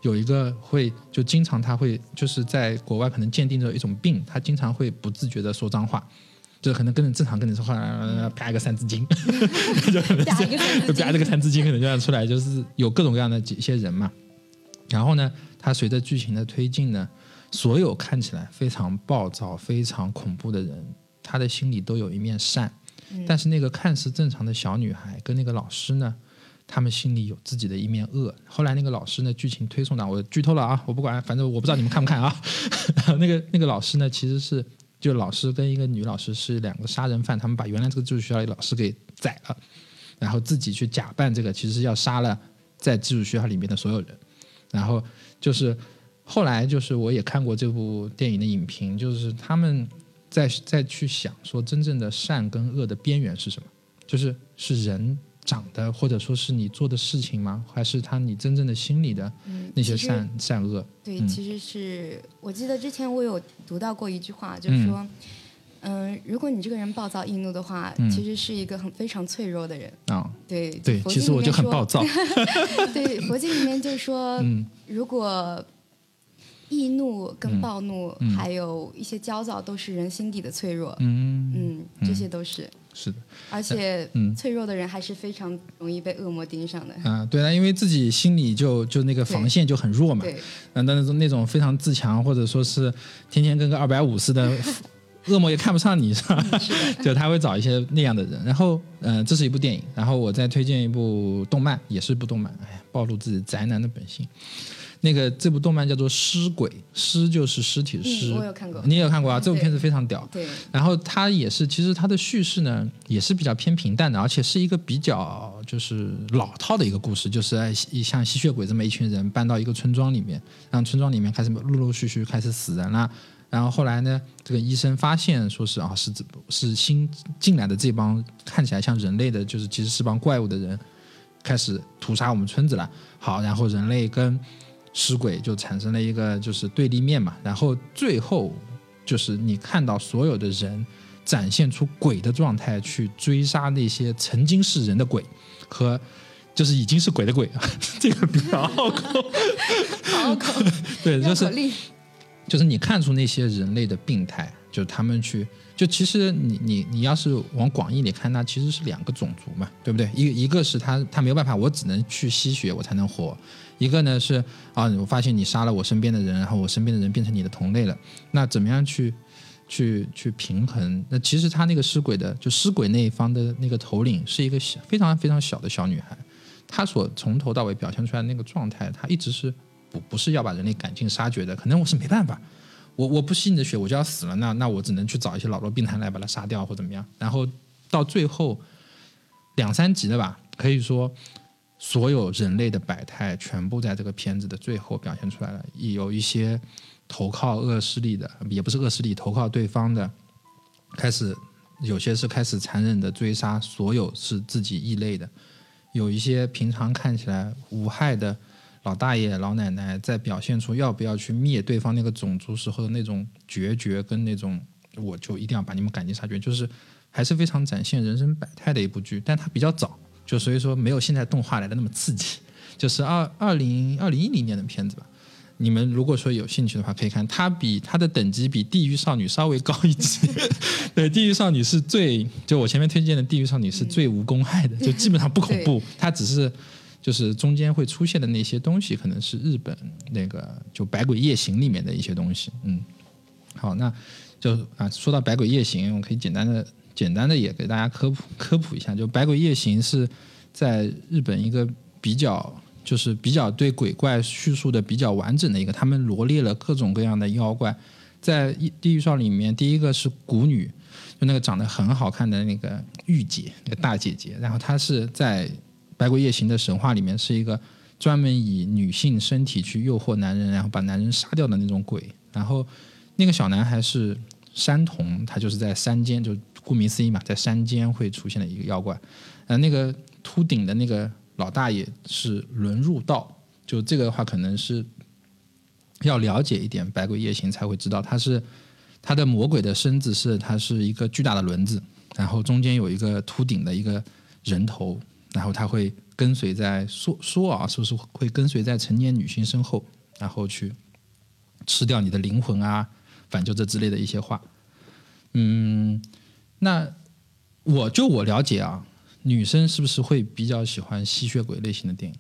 A: 有一个会就经常他会就是在国外可能鉴定着一种病，他经常会不自觉的说脏话，就可能跟你正常跟你说话，啪一个三字经，[laughs] 就啪这个三字经可能就要出来，就是有各种各样的一些人嘛。然后呢，他随着剧情的推进呢，所有看起来非常暴躁、非常恐怖的人，他的心里都有一面善。但是那个看似正常的小女孩跟那个老师呢？他们心里有自己的一面恶。后来那个老师呢，剧情推送的我剧透了啊，我不管，反正我不知道你们看不看啊。[laughs] 那个那个老师呢，其实是就老师跟一个女老师是两个杀人犯，他们把原来这个寄宿学校的老师给宰了，然后自己去假扮这个，其实是要杀了在寄宿学校里面的所有人。然后就是后来就是我也看过这部电影的影评，就是他们在在去想说，真正的善跟恶的边缘是什么？就是是人。长的，或者说是你做的事情吗？还是他你真正的心里的那些善善恶？
B: 对，其实是我记得之前我有读到过一句话，就是说，嗯，如果你这个人暴躁易怒的话，其实是一个很非常脆弱的人
A: 啊。
B: 对
A: 对，其实我就很暴躁。[laughs]
B: 对，佛经里面就说，如果易怒跟暴怒，还有一些焦躁，都是人心底的脆弱。嗯嗯，这些都是
A: 是的。
B: 而且，脆弱的人还是非常容易被恶魔盯上的。
A: 啊，对啊，因为自己心里就就那个防线就很弱嘛。
B: 对。
A: 那那种那种非常自强，或者说是天天跟个二百五似的。[laughs] 恶魔也看不上你是吧？[laughs] 就他会找一些那样的人。然后，嗯，这是一部电影。然后我再推荐一部动漫，也是部动漫。哎，暴露自己宅男的本性。那个这部动漫叫做《尸鬼》，尸就是尸体的尸。
B: 我有看过。
A: 你也有看过啊？这部片子非常屌。
B: 对。
A: 然后它也是，其实它的叙事呢也是比较偏平淡的，而且是一个比较就是老套的一个故事，就是像吸血鬼这么一群人搬到一个村庄里面，让村庄里面开始陆陆续续开始死人了。然后后来呢，这个医生发现说是啊，是是新进来的这帮看起来像人类的，就是其实是帮怪物的人，开始屠杀我们村子了。好，然后人类跟尸鬼就产生了一个就是对立面嘛。然后最后就是你看到所有的人展现出鬼的状态去追杀那些曾经是人的鬼，和就是已经是鬼的鬼，[laughs] 这个比较拗口，[laughs]
B: 拗口，[laughs]
A: 对，就是。就是你看出那些人类的病态，就他们去，就其实你你你要是往广义里看，那其实是两个种族嘛，对不对？一一个是他他没有办法，我只能去吸血我才能活；一个呢是啊，我发现你杀了我身边的人，然后我身边的人变成你的同类了，那怎么样去去去平衡？那其实他那个尸鬼的，就尸鬼那一方的那个头领是一个小非常非常小的小女孩，她所从头到尾表现出来的那个状态，她一直是。不不是要把人类赶尽杀绝的，可能我是没办法，我我不吸你的血我就要死了，那那我只能去找一些老弱病残来把他杀掉或怎么样。然后到最后两三集的吧，可以说所有人类的百态全部在这个片子的最后表现出来了。有一些投靠恶势力的，也不是恶势力，投靠对方的，开始有些是开始残忍的追杀所有是自己异类的，有一些平常看起来无害的。老大爷、老奶奶在表现出要不要去灭对方那个种族时候的那种决绝，跟那种我就一定要把你们赶尽杀绝，就是还是非常展现人生百态的一部剧。但它比较早，就所以说没有现在动画来的那么刺激。就是二二零二零一零年的片子吧。你们如果说有兴趣的话，可以看。它比它的等级比《地狱少女》稍微高一级。[laughs] 对，《地狱少女》是最就我前面推荐的《地狱少女》是最无公害的，就基本上不恐怖，它只是。就是中间会出现的那些东西，可能是日本那个就《百鬼夜行》里面的一些东西。嗯，好，那就啊，说到《百鬼夜行》，我可以简单的、简单的也给大家科普科普一下。就《百鬼夜行》是在日本一个比较，就是比较对鬼怪叙述的比较完整的一个，他们罗列了各种各样的妖怪。在《地狱少》里面，第一个是蛊女，就那个长得很好看的那个御姐，那个大姐姐，然后她是在。《百鬼夜行》的神话里面是一个专门以女性身体去诱惑男人，然后把男人杀掉的那种鬼。然后那个小男孩是山童，他就是在山间，就顾名思义嘛，在山间会出现的一个妖怪。呃，那个秃顶的那个老大爷是轮入道，就这个的话可能是要了解一点《百鬼夜行》才会知道，他是他的魔鬼的身子是它是一个巨大的轮子，然后中间有一个秃顶的一个人头。然后他会跟随在说说啊，说是会跟随在成年女性身后，然后去吃掉你的灵魂啊，反正就这之类的一些话。嗯，那我就我了解啊，女生是不是会比较喜欢吸血鬼类型的电影？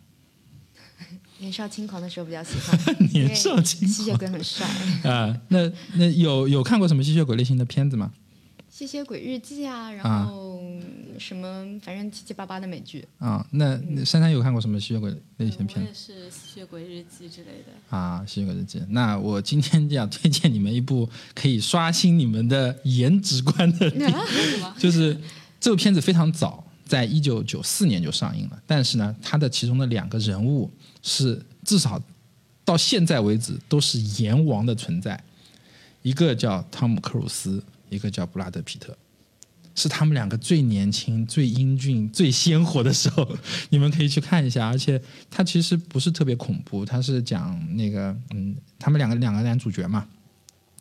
A: [laughs]
B: 年少轻狂的时候比较喜欢。[laughs]
A: 年少轻狂，
B: 吸血鬼很帅
A: 啊。那那有有看过什么吸血鬼类型的片子吗？
B: 吸血鬼日记啊，然后什么，反正七七八八的美剧
A: 啊。那珊珊有看过什么吸血鬼类型片？
C: 我也是吸血鬼日记之类的
A: 啊。吸血鬼日记，那我今天要推荐你们一部可以刷新你们的颜值观的电影，就是这部片子非常早，在一九九四年就上映了。但是呢，它的其中的两个人物是至少到现在为止都是阎王的存在，一个叫汤姆克鲁斯。一个叫布拉德皮特，是他们两个最年轻、最英俊、最鲜活的时候，[laughs] 你们可以去看一下。而且他其实不是特别恐怖，他是讲那个嗯，他们两个两个男主角嘛，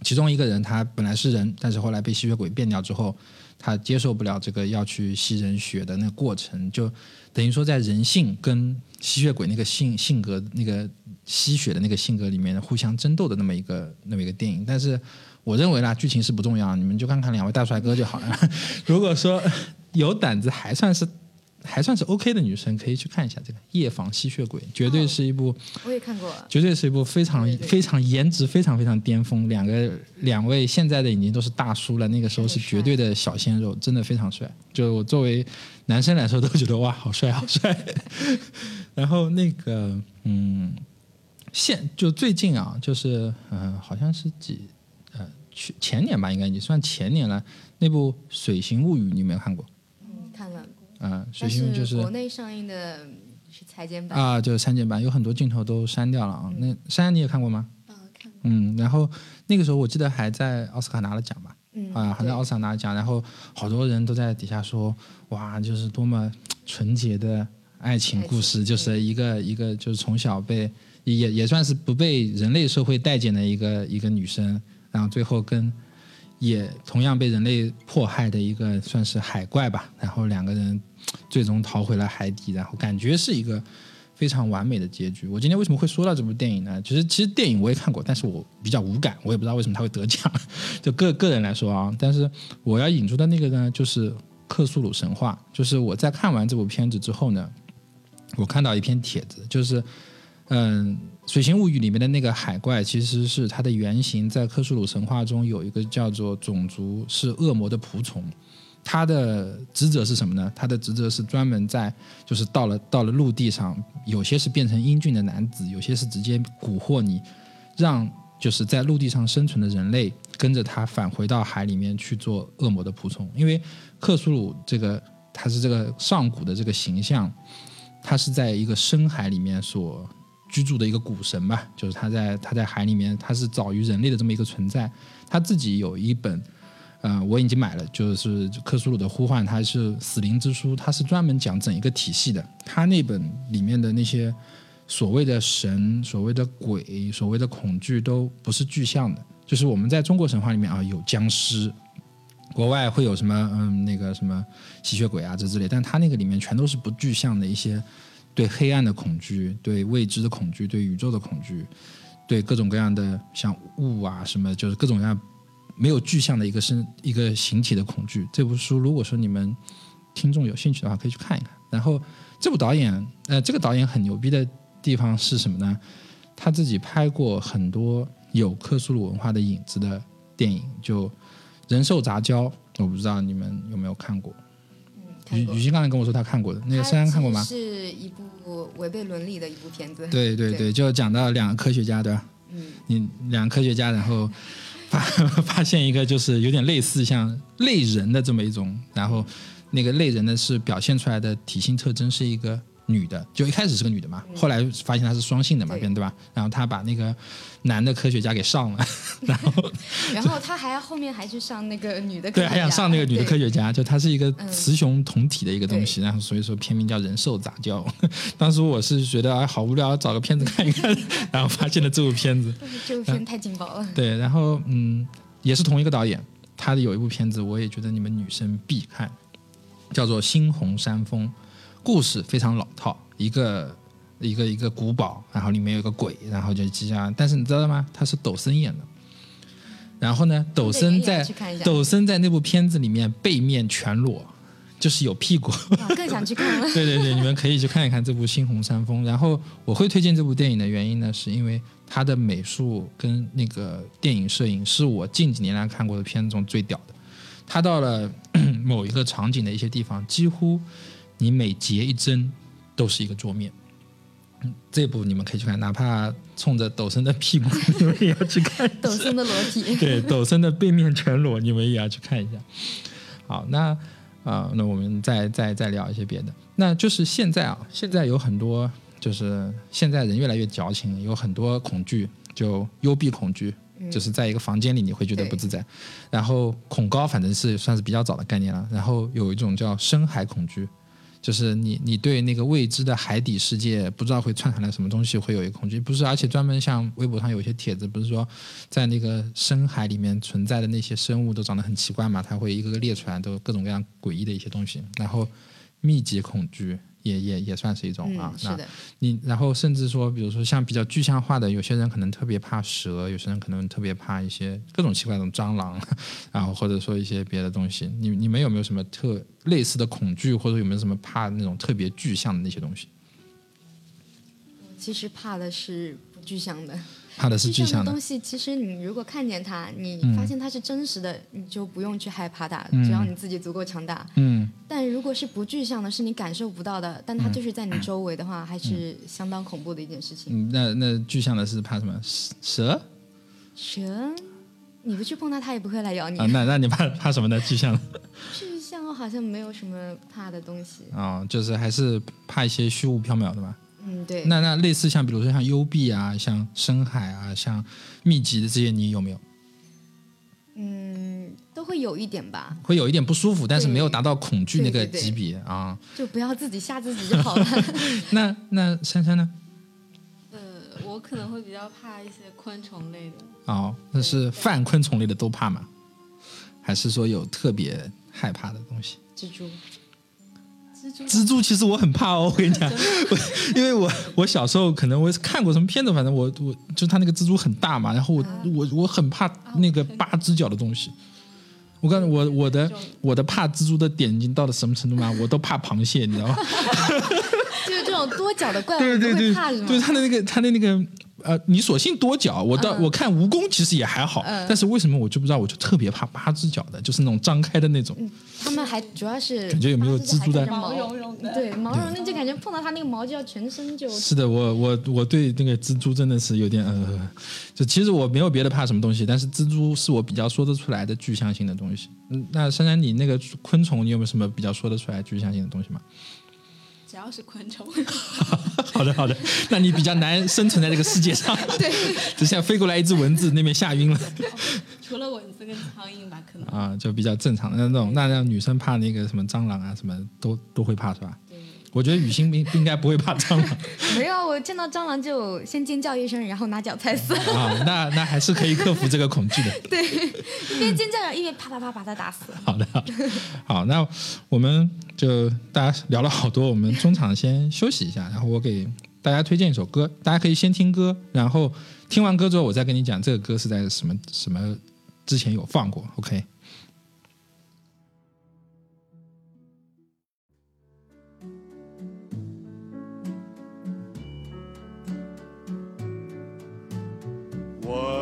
A: 其中一个人他本来是人，但是后来被吸血鬼变掉之后，他接受不了这个要去吸人血的那个过程，就等于说在人性跟吸血鬼那个性性格那个吸血的那个性格里面互相争斗的那么一个那么一个电影。但是我认为啦，剧情是不重要，你们就看看两位大帅哥就好了。[laughs] 如果说有胆子，还算是。还算是 OK 的女生，可以去看一下这个《夜访吸血鬼》，绝对是一部，
B: 我也看过，
A: 绝对是一部非常非常颜值非常非常巅峰。两个两位现在的已经都是大叔了，那个时候是绝对的小鲜肉，真的非常帅。就我作为男生来说，都觉得哇，好帅，好帅。[laughs] 然后那个嗯，现就最近啊，就是嗯，好像是几呃去前年吧，应该你算前年了。那部《水形物语》，你有没有看过？
B: 嗯，看了。
A: 嗯，水星就是
B: 国内上映的是裁剪版
A: 啊，就是删减版，有很多镜头都删掉了啊。那删你也看过吗？
C: 嗯，看过。
A: 嗯，然后那个时候我记得还在奥斯卡拿了奖吧？
B: 嗯
A: 啊，还在奥斯卡拿了奖，然后好多人都在底下说，哇，就是多么纯洁的爱情故事，就是一个一个就是从小被也也算是不被人类社会待见的一个一个女生，然后最后跟。也同样被人类迫害的一个算是海怪吧，然后两个人最终逃回了海底，然后感觉是一个非常完美的结局。我今天为什么会说到这部电影呢？其实其实电影我也看过，但是我比较无感，我也不知道为什么他会得奖。就个个人来说啊，但是我要引出的那个呢，就是克苏鲁神话。就是我在看完这部片子之后呢，我看到一篇帖子，就是嗯。《水形物语》里面的那个海怪，其实是它的原型，在克苏鲁神话中有一个叫做种族是恶魔的仆从，它的职责是什么呢？它的职责是专门在，就是到了到了陆地上，有些是变成英俊的男子，有些是直接蛊惑你，让就是在陆地上生存的人类跟着他返回到海里面去做恶魔的仆从。因为克苏鲁这个他是这个上古的这个形象，他是在一个深海里面所。居住的一个古神吧，就是他在他在海里面，他是早于人类的这么一个存在。他自己有一本，呃，我已经买了，就是《克苏鲁的呼唤》，它是死灵之书，它是专门讲整一个体系的。他那本里面的那些所谓的神、所谓的鬼、所谓的恐惧，都不是具象的。就是我们在中国神话里面啊，有僵尸，国外会有什么嗯那个什么吸血鬼啊这之类，但他那个里面全都是不具象的一些。对黑暗的恐惧，对未知的恐惧，对宇宙的恐惧，对各种各样的像雾啊什么，就是各种各样没有具象的一个身一个形体的恐惧。这部书，如果说你们听众有兴趣的话，可以去看一看。然后这部导演，呃，这个导演很牛逼的地方是什么呢？他自己拍过很多有克苏鲁文化的影子的电影，就《人兽杂交》，我不知道你们有没有看过。雨雨欣刚才跟我说他看过的那个，珊珊看过吗？
B: 是一部违背伦理的一部片子。
A: 对对对，就讲到两个科学家，对吧？
B: 嗯。
A: 你两个科学家，然后发 [laughs] 发现一个就是有点类似像类人的这么一种，然后那个类人呢是表现出来的体性特征是一个。女的就一开始是个女的嘛，后来发现她是双性的嘛，对吧？然后她把那个男的科学家给上了，[laughs] 然后
B: 然后她还要后面还去上那个女的，
A: 对，还想上那个女的科学家，就她是一个雌雄同体的一个东西，然后所以说片名叫人兽杂交。[laughs] 当时我是觉得哎，好无聊，找个片子看一看，[laughs] 然后发现了这部片子，
B: 这部片太劲爆了。
A: 对，然后嗯，也是同一个导演，他的有一部片子，我也觉得你们女生必看，叫做《猩红山峰》。故事非常老套，一个一个一个古堡，然后里面有个鬼，然后就即将，但是你知道吗？他是抖森演的。然后呢，抖森在抖森在那部片子里面背面全裸，就是有屁股。
B: 更想去看了。[laughs]
A: 对对对，你们可以去看一看这部《猩红山峰》。然后我会推荐这部电影的原因呢，是因为它的美术跟那个电影摄影是我近几年来看过的片子中最屌的。他到了 [clears throat] 某一个场景的一些地方，几乎。你每截一帧都是一个桌面，这部你们可以去看，哪怕冲着抖森的屁股，你们也要去看。[laughs]
B: 抖森的裸体，[laughs]
A: 对，抖森的背面全裸，你们也要去看一下。好，那啊，那我们再再再聊一些别的。那就是现在啊，现在有很多，就是现在人越来越矫情，有很多恐惧，就幽闭恐惧，就是在一个房间里你会觉得不自在。然后恐高，反正是算是比较早的概念了。然后有一种叫深海恐惧。就是你你对那个未知的海底世界不知道会窜出来什么东西会有一个恐惧，不是？而且专门像微博上有些帖子，不是说在那个深海里面存在的那些生物都长得很奇怪嘛？它会一个个列出来，都各种各样诡异的一些东西，然后密集恐惧。也也也算是一种啊，那你然后甚至说，比如说像比较具象化的，有些人可能特别怕蛇，有些人可能特别怕一些各种奇怪的蟑螂，然后或者说一些别的东西。你你们有没有什么特类似的恐惧，或者有没有什么怕那种特别具象的那些东西？
B: 其实怕的是不具象的。
A: 怕的是具象
B: 的东西，其实你如果看见它，你发现它是真实的，你就不用去害怕它，只要你自己足够强大。
A: 嗯。
B: 但如果是不具象的，是你感受不到的，但它就是在你周围的话，还是相当恐怖的一件事情。
A: 嗯，那那具象的是怕什么？蛇？
B: 蛇？你不去碰它，它也不会来咬你。
A: 啊，那那你怕怕什么呢？具象？
B: 具象我好像没有什么怕的东西。
A: 哦，就是还是怕一些虚无缥缈的吧。
B: 嗯，对。
A: 那那类似像比如说像幽闭啊，像深海啊，像密集的这些，你有没有？
B: 嗯，都会有一点吧。
A: 会有一点不舒服，但是没有达到恐惧那个级别
B: 啊。就不要自己吓自己就好了。[laughs]
A: 那那珊珊呢？
C: 呃，我可能会比较怕一些昆虫类的。
A: 哦，那是泛昆虫类的都怕吗？还是说有特别害怕的东西？
B: 蜘蛛。
A: 蜘蛛其实我很怕哦，我跟你讲，[laughs] [laughs] 因为我我小时候可能我看过什么片子，反正我我就他那个蜘蛛很大嘛，然后我我我很怕那个八只脚的东西。我告诉我我的我的怕蜘蛛的点已经到了什么程度吗？[laughs] 我都怕螃蟹，你知道吗？
B: 就是这种多脚的怪物，对对对，
A: 对他的那个他的那个。呃，你索性多脚，我到我看蜈蚣其实也还好，但是为什么我就不知道，我就特别怕八只脚的，就是那种张开的那种。
B: 他们还主要是
A: 感觉有没有蜘蛛的
C: 毛茸茸的，
B: 对毛茸茸，就感觉碰到它那个毛就要全身就。
A: 是的，我我我对那个蜘蛛真的是有点呃，就其实我没有别的怕什么东西，但是蜘蛛是我比较说得出来的具象性的东西。嗯，那珊珊，你那个昆虫，你有没有什么比较说得出来具象性的东西吗？
C: 主要是昆虫，
A: 好的好的，那你比较难生存在这个世界上。
B: 对，
A: 就像飞过来一只蚊子，那边吓晕了。
C: 除了蚊子跟苍蝇吧，可能
A: 啊，就比较正常的那种。那让女生怕那个什么蟑螂啊，什么都都会怕是吧？我觉得雨欣应应该不会怕蟑螂。[laughs]
B: 没有，我见到蟑螂就先尖叫一声，然后拿脚踩死。
A: 啊，那那还是可以克服这个恐惧的。[laughs]
B: 对，一边尖叫一边啪啪啪把它打死。
A: 好的，好，那我们就大家聊了好多，我们中场先休息一下，然后我给大家推荐一首歌，大家可以先听歌，然后听完歌之后，我再跟你讲这个歌是在什么什么之前有放过。OK。What?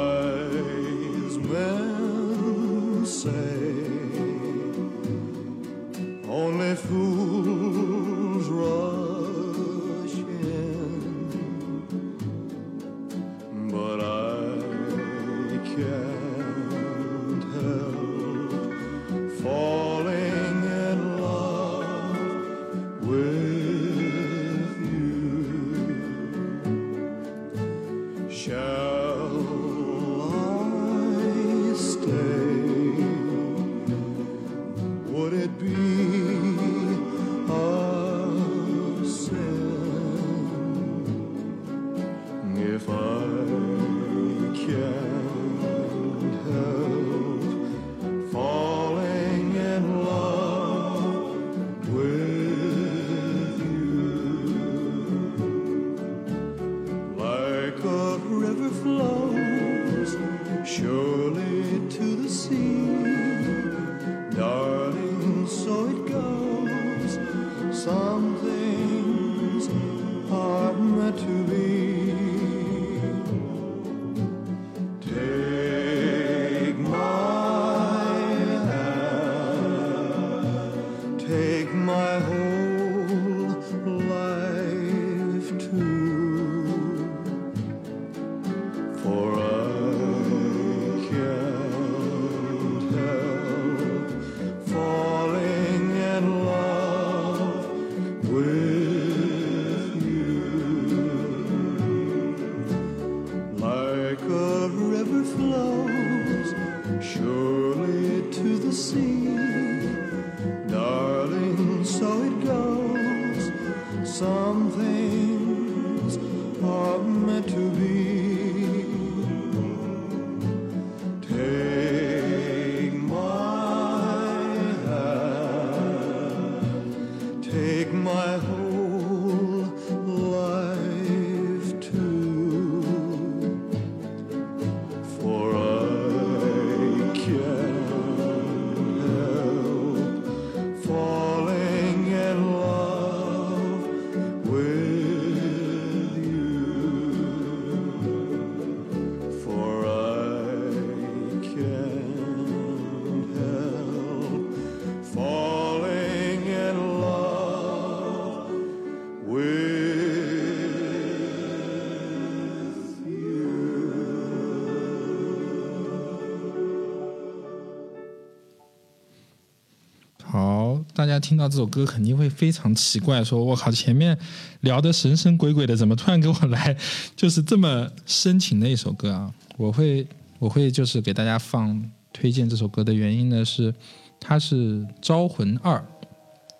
A: 大家听到这首歌肯定会非常奇怪，说我靠，前面聊的神神鬼鬼的，怎么突然给我来就是这么深情的一首歌啊？我会我会就是给大家放推荐这首歌的原因呢是，它是《招魂二》，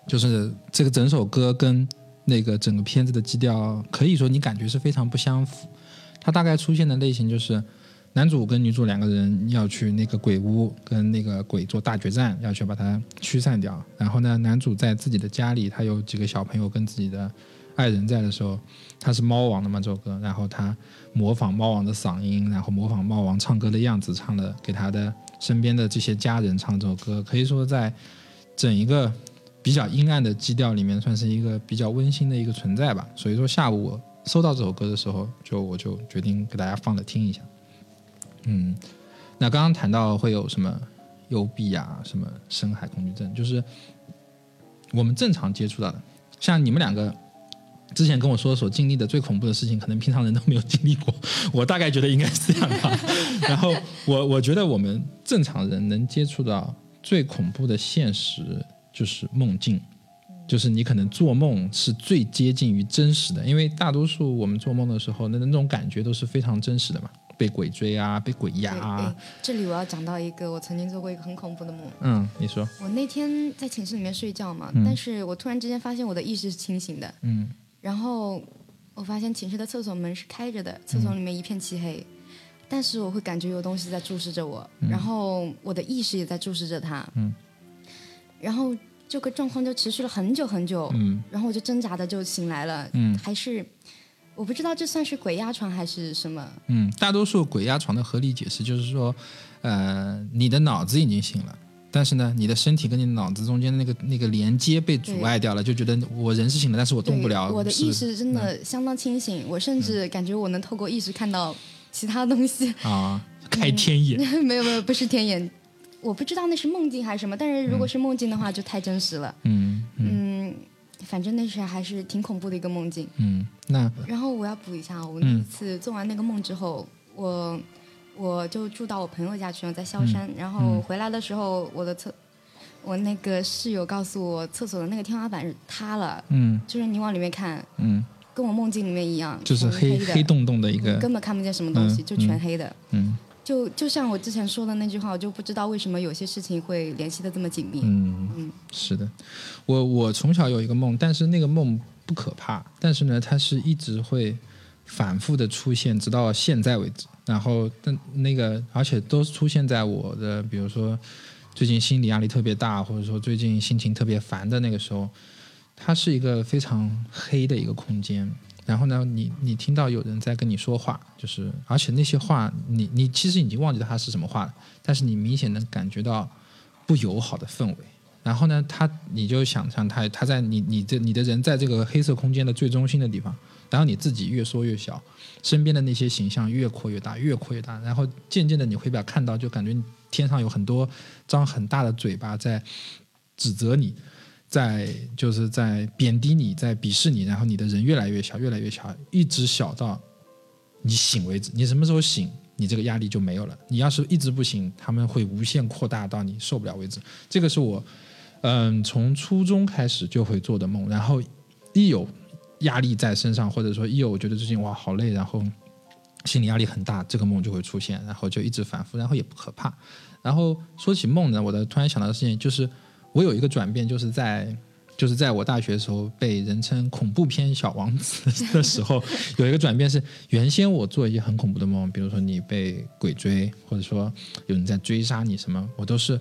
A: 就是这个整首歌跟那个整个片子的基调可以说你感觉是非常不相符。它大概出现的类型就是。男主跟女主两个人要去那个鬼屋跟那个鬼做大决战，要去把它驱散掉。然后呢，男主在自己的家里，他有几个小朋友跟自己的爱人在的时候，他是猫王的嘛这首歌，然后他模仿猫王的嗓音，然后模仿猫王唱歌的样子，唱了给他的身边的这些家人唱这首歌，可以说在整一个比较阴暗的基调里面，算是一个比较温馨的一个存在吧。所以说下午我收到这首歌的时候，就我就决定给大家放着听一下。嗯，那刚刚谈到会有什么幽闭啊，什么深海恐惧症，就是我们正常接触到的。像你们两个之前跟我说所经历的最恐怖的事情，可能平常人都没有经历过。[laughs] 我大概觉得应该是这样吧。然后我我觉得我们正常人能接触到最恐怖的现实就是梦境，就是你可能做梦是最接近于真实的，因为大多数我们做梦的时候，那那种感觉都是非常真实的嘛。被鬼追啊，被鬼压啊！
B: 这里我要讲到一个，我曾经做过一个很恐怖的梦。
A: 嗯，你说。
B: 我那天在寝室里面睡觉嘛，但是我突然之间发现我的意识是清醒的。
A: 嗯。
B: 然后我发现寝室的厕所门是开着的，厕所里面一片漆黑，但是我会感觉有东西在注视着我，然后我的意识也在注视着他。
A: 嗯。
B: 然后这个状况就持续了很久很久。嗯。然后我就挣扎的就醒来了。嗯。还是。我不知道这算是鬼压床还是什么。
A: 嗯，大多数鬼压床的合理解释就是说，呃，你的脑子已经醒了，但是呢，你的身体跟你脑子中间的那个那个连接被阻碍掉了，就觉得我人是醒了，但是我动不了。
B: 我的意识真的相当清醒，我甚至感觉我能透过意识看到其他东西。
A: 啊，开天眼？[laughs]
B: 没有没有，不是天眼，我不知道那是梦境还是什么，但是如果是梦境的话，就太真实了。
A: 嗯
B: 嗯。反正那时还是挺恐怖的一个梦境。
A: 嗯，那
B: 然后我要补一下，我那次做完那个梦之后，我我就住到我朋友家去了，在萧山。然后回来的时候，我的厕，我那个室友告诉我，厕所的那个天花板是塌了。
A: 嗯，
B: 就是你往里面看，
A: 嗯，
B: 跟我梦境里面一样，
A: 就是
B: 黑
A: 黑洞洞的一个，
B: 根本看不见什么东西，就全黑的。
A: 嗯。
B: 就就像我之前说的那句话，我就不知道为什么有些事情会联系的这么紧密。
A: 嗯嗯，是的，我我从小有一个梦，但是那个梦不可怕，但是呢，它是一直会反复的出现，直到现在为止。然后，但那个而且都出现在我的，比如说最近心理压力特别大，或者说最近心情特别烦的那个时候，它是一个非常黑的一个空间。然后呢，你你听到有人在跟你说话，就是而且那些话，你你其实已经忘记他是什么话了，但是你明显能感觉到不友好的氛围。然后呢，他你就想象他他在你你这你的人在这个黑色空间的最中心的地方，然后你自己越缩越小，身边的那些形象越扩越大，越扩越大，然后渐渐的你会把看到，就感觉天上有很多张很大的嘴巴在指责你。在就是在贬低你，在鄙视你，然后你的人越来越小，越来越小，一直小到你醒为止。你什么时候醒，你这个压力就没有了。你要是一直不醒，他们会无限扩大到你受不了为止。这个是我，嗯，从初中开始就会做的梦。然后一有压力在身上，或者说一有我觉得最近哇好累，然后心理压力很大，这个梦就会出现，然后就一直反复，然后也不可怕。然后说起梦呢，我的突然想到的事情就是。我有一个转变，就是在就是在我大学的时候被人称恐怖片小王子 [laughs] 的时候，有一个转变是，原先我做一些很恐怖的梦，比如说你被鬼追，或者说有人在追杀你什么，我都是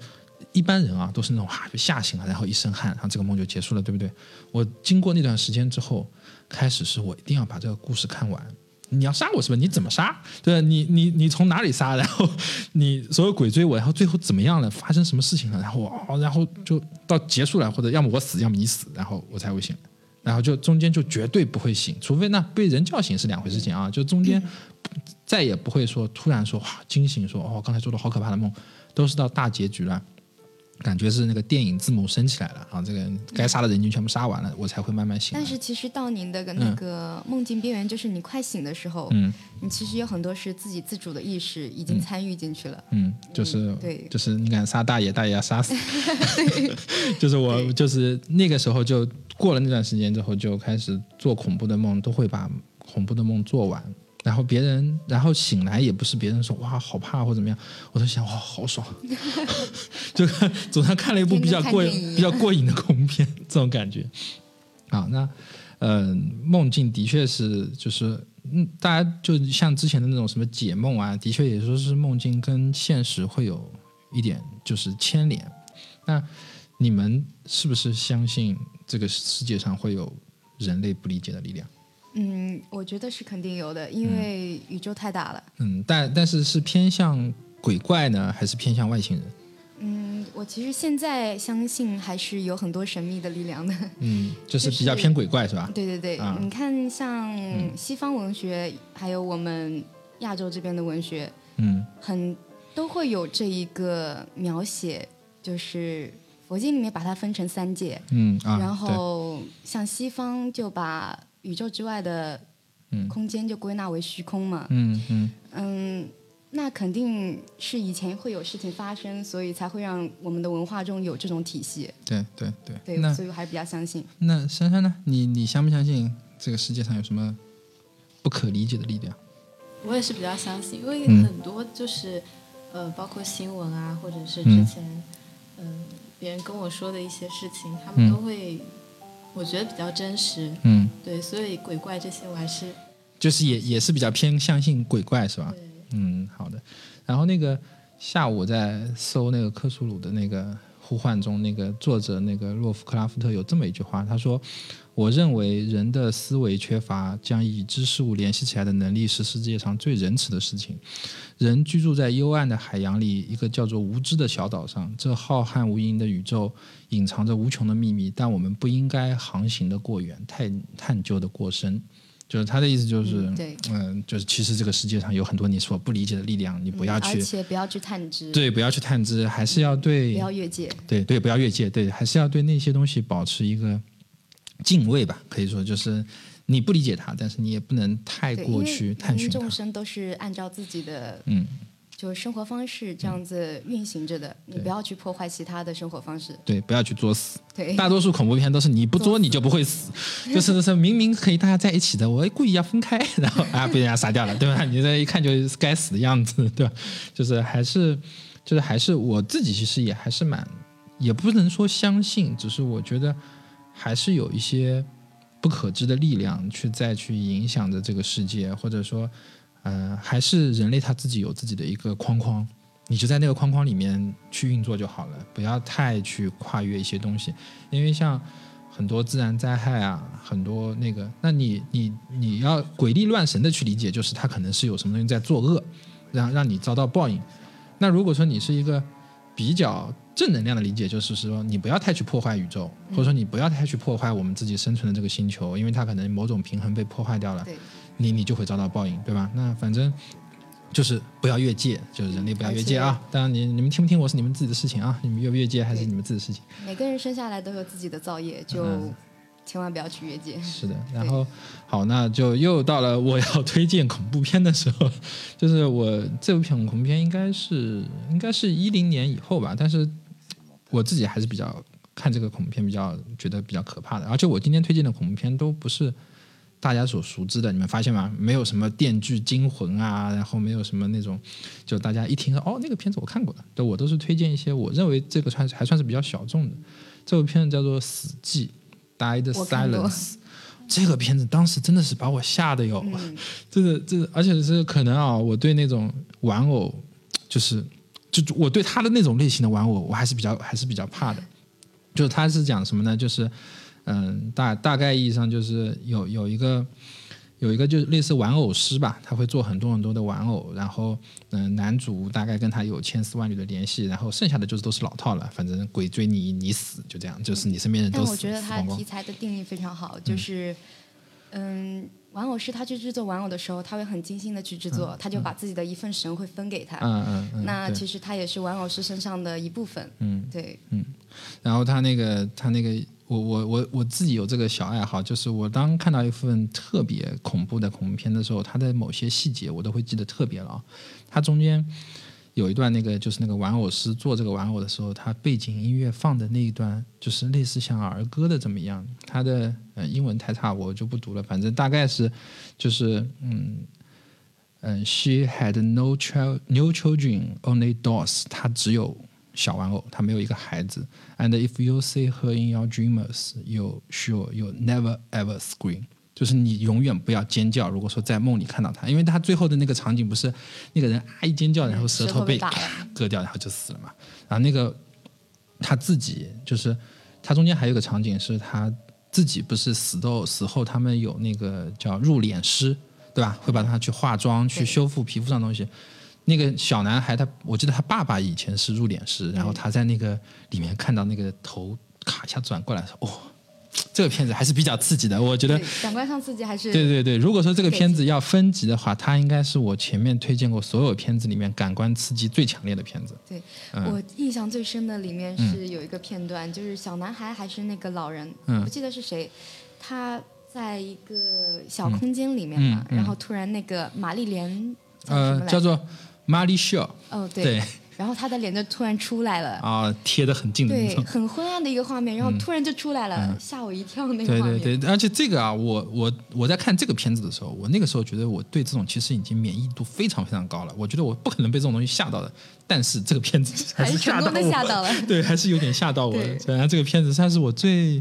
A: 一般人啊，都是那种哈被吓醒了，然后一身汗，然后这个梦就结束了，对不对？我经过那段时间之后，开始是我一定要把这个故事看完。你要杀我是吧？你怎么杀？对你你你从哪里杀？然后你所有鬼追我，然后最后怎么样了？发生什么事情了？然后哦，然后就到结束了，或者要么我死，要么你死，然后我才会醒。然后就中间就绝对不会醒，除非那被人叫醒是两回事情啊。就中间再也不会说突然说哇惊醒，说哦刚才做的好可怕的梦，都是到大结局了，感觉是那个电影字母升起来了啊，这个该杀的人已经全部杀完了，我才会慢慢醒。
B: 但是其实到您的那个梦境边缘，就是你快醒的时候，嗯，你其实有很多是自己自主的意识已经参与进去了。
A: 嗯，就是
B: 对，
A: 就是你敢杀大爷，大爷要杀死。[laughs] 就是我，就是那个时候就过了那段时间之后，就开始做恐怖的梦，都会把恐怖的梦做完。然后别人，然后醒来也不是别人说哇好怕或怎么样，我都想哇好爽，[laughs] 就总算看了一部比较过比较过瘾的恐怖片，这种感觉。啊，那嗯，梦境的确是就是嗯，大家就像之前的那种什么解梦啊，的确也说是梦境跟现实会有一点就是牵连。那你们是不是相信这个世界上会有人类不理解的力量？
B: 嗯，我觉得是肯定有的，因为宇宙太大了。
A: 嗯，但但是是偏向鬼怪呢，还是偏向外星人？
B: 嗯，我其实现在相信还是有很多神秘的力量的。[laughs]
A: 嗯，就是比较偏鬼怪是吧？
B: 对对对，你看像西方文学，还有我们亚洲这边的文学，嗯，很都会有这一个描写，就是佛经里面把它分成三界。
A: 嗯啊，
B: 然后像西方就把宇宙之外的空间就归纳为虚空嘛？
A: 嗯
B: 嗯嗯，那肯定是以前会有事情发生，所以才会让我们的文化中有这种体系。
A: 对对对，
B: 对，所以我还是比较相信。
A: 那珊珊呢？你你相不相信这个世界上有什么不可理解的力量？
C: 我也是比较相信，因为很多就是呃，包括新闻啊，或者是之前嗯别人跟我说的一些事情，他们都会。我觉得比较真实，
A: 嗯，
C: 对，所以鬼怪这些我还是，
A: 就是也也是比较偏相信鬼怪是吧？嗯，好的。然后那个下午我在搜那个克苏鲁的那个呼唤中，那个作者那个洛夫克拉夫特有这么一句话，他说。我认为人的思维缺乏将已知事物联系起来的能力是世界上最仁慈的事情。人居住在幽暗的海洋里，一个叫做无知的小岛上。这浩瀚无垠的宇宙隐藏着无穷的秘密，但我们不应该航行的过远，探探究的过深。就是他的意思，就是嗯，就是其实这个世界上有很多你所不理解的力量，你不要去，
B: 而且不要去探知。
A: 对，不要去探知，还是要对，
B: 不要越界。
A: 对对，不要越界。对，还是要对那些东西保持一个。敬畏吧，可以说就是你不理解他，但是你也不能太过去探寻
B: 众生都是按照自己的嗯，就是生活方式这样子运行着的，你不要去破坏其他的生活方式。
A: 对，不要去作死。
B: 对，
A: 大多数恐怖片都是你不作你就不会死，就是是明明可以大家在一起的，我故意要分开，[laughs] 然后啊被人家杀掉了，对吧？你这一看就是该死的样子，对吧？就是还是就是还是我自己其实也还是蛮，也不能说相信，只是我觉得。还是有一些不可知的力量去再去影响着这个世界，或者说，呃，还是人类他自己有自己的一个框框，你就在那个框框里面去运作就好了，不要太去跨越一些东西。因为像很多自然灾害啊，很多那个，那你你你要鬼力乱神的去理解，就是他可能是有什么东西在作恶，让让你遭到报应。那如果说你是一个比较。正能量的理解就是说，你不要太去破坏宇宙，或者说你不要太去破坏我们自己生存的这个星球，因为它可能某种平衡被破坏掉了，你你就会遭到报应，对吧？那反正就是不要越界，就是人类不要越界啊！当然，你你们听不听我是你们自己的事情啊，你们越不越界还是你们自己的事情。
B: 每个人生下来都有自己的造业，就。千万不要去越界。
A: 是的，然后好，那就又到了我要推荐恐怖片的时候。就是我这部片恐怖片应该是应该是一零年以后吧，但是我自己还是比较看这个恐怖片比较觉得比较可怕的。而且我今天推荐的恐怖片都不是大家所熟知的，你们发现吗？没有什么《电锯惊魂》啊，然后没有什么那种就大家一听说哦那个片子我看过的，对我都是推荐一些我认为这个算还算是比较小众的。这部片子叫做《死寂》。Died Silence，这个片子当时真的是把我吓得哟，[laughs] 这个这个，而且是可能啊，我对那种玩偶，就是就我对他的那种类型的玩偶，我还是比较还是比较怕的。就是他是讲什么呢？就是嗯，大大概意义上就是有有一个。有一个就是类似玩偶师吧，他会做很多很多的玩偶，然后嗯，男主大概跟他有千丝万缕的联系，然后剩下的就是都是老套了，反正鬼追你你死就这样，就是你身边人都死。
B: 但我觉得他题材的定义非常好，就是嗯，玩偶师他去制作玩偶的时候，他会很精心的去制作，他就把自己的一份神会分给他。
A: 嗯嗯嗯。
B: 那其实他也是玩偶师身上的一部分。
A: 嗯，
B: 对。
A: 嗯，然后他那个他那个，我我我我自己有这个小爱好，就是我当看到一份特别恐怖的恐怖片的时候，它的某些细节我都会记得特别牢。它中间。有一段那个就是那个玩偶师做这个玩偶的时候，他背景音乐放的那一段，就是类似像儿歌的怎么样？他的呃英文太差，我就不读了。反正大概是，就是嗯嗯，She had no child, no children, only dolls。他只有小玩偶，他没有一个孩子。And if you see her in your dreams, you sure you never ever scream。就是你永远不要尖叫。如果说在梦里看到他，因为他最后的那个场景不是那个人啊一尖叫，然后
B: 舌
A: 头被割掉，然后就死了嘛。然后那个他自己就是他中间还有个场景是他自己不是死后死后他们有那个叫入殓师，对吧？会把他去化妆去修复皮肤上东西。那个小男孩他我记得他爸爸以前是入殓师，然后他在那个里面看到那个头卡一下转过来说哦。这个片子还是比较刺激的，我觉得
B: 感官上刺激还是
A: 对对对。如果说这个片子要分级的话，它应该是我前面推荐过所有片子里面感官刺激最强烈的片子。
B: 对我印象最深的里面是有一个片段，就是小男孩还是那个老人，不记得是谁，他在一个小空间里面嘛，然后突然那个玛丽莲
A: 呃叫做玛丽秀
B: 哦对。然后他的脸就突然出来了
A: 啊，贴的很近的
B: 那种，对，很昏暗的一个画面，然后突然就出来了，吓我一跳。那个
A: 画面，对对对，而且这个啊，我我我在看这个片子的时候，我那个时候觉得我对这种其实已经免疫度非常非常高了，我觉得我不可能被这种东西吓到的。但是这个片子还是
B: 吓到
A: 了，[laughs] 对，还是有点吓到我。然后这个片子算是我最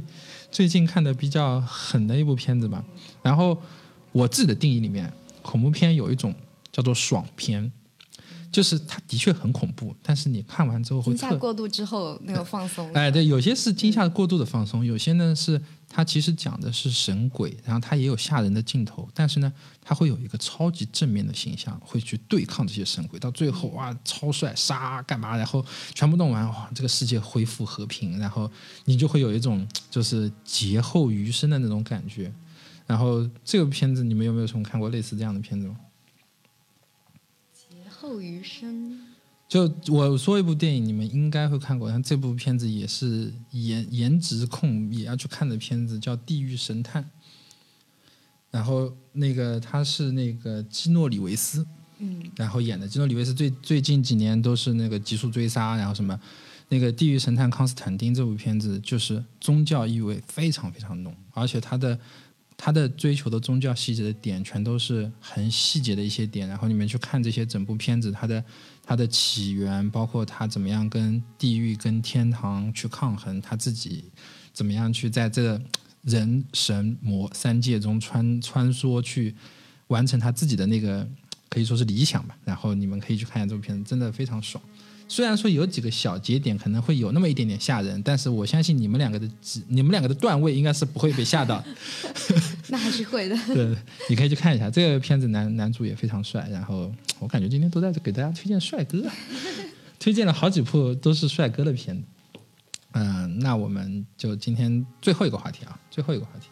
A: 最近看的比较狠的一部片子吧。然后我自己的定义里面，恐怖片有一种叫做爽片。就是它的确很恐怖，但是你看完之后会
B: 惊吓过度之后那个放松。[laughs]
A: 哎，对，有些是惊吓过度的放松，有些呢是它其实讲的是神鬼，然后它也有吓人的镜头，但是呢，它会有一个超级正面的形象，会去对抗这些神鬼，到最后哇，超帅杀干嘛，然后全部弄完哇，这个世界恢复和平，然后你就会有一种就是劫后余生的那种感觉。然后这个片子你们有没有什么看过类似这样的片子吗？
B: 后余生，
A: 就我说一部电影，你们应该会看过。像这部片子也是颜颜值控也要去看的片子，叫《地狱神探》。然后那个他是那个基诺里维斯，
B: 嗯，
A: 然后演的基诺里维斯最最近几年都是那个《极速追杀》，然后什么那个《地狱神探康斯坦丁》这部片子，就是宗教意味非常非常浓，而且他的。他的追求的宗教细节的点，全都是很细节的一些点。然后你们去看这些整部片子，它的它的起源，包括他怎么样跟地狱、跟天堂去抗衡，他自己怎么样去在这人神魔三界中穿穿梭，去完成他自己的那个可以说是理想吧。然后你们可以去看一下这部片子，真的非常爽。虽然说有几个小节点可能会有那么一点点吓人，但是我相信你们两个的你们两个的段位应该是不会被吓到。[laughs]
B: 那还是会的。[laughs]
A: 对，你可以去看一下这个片子，男男主也非常帅。然后我感觉今天都在给大家推荐帅哥，[laughs] 推荐了好几部都是帅哥的片子。嗯，那我们就今天最后一个话题啊，最后一个话题。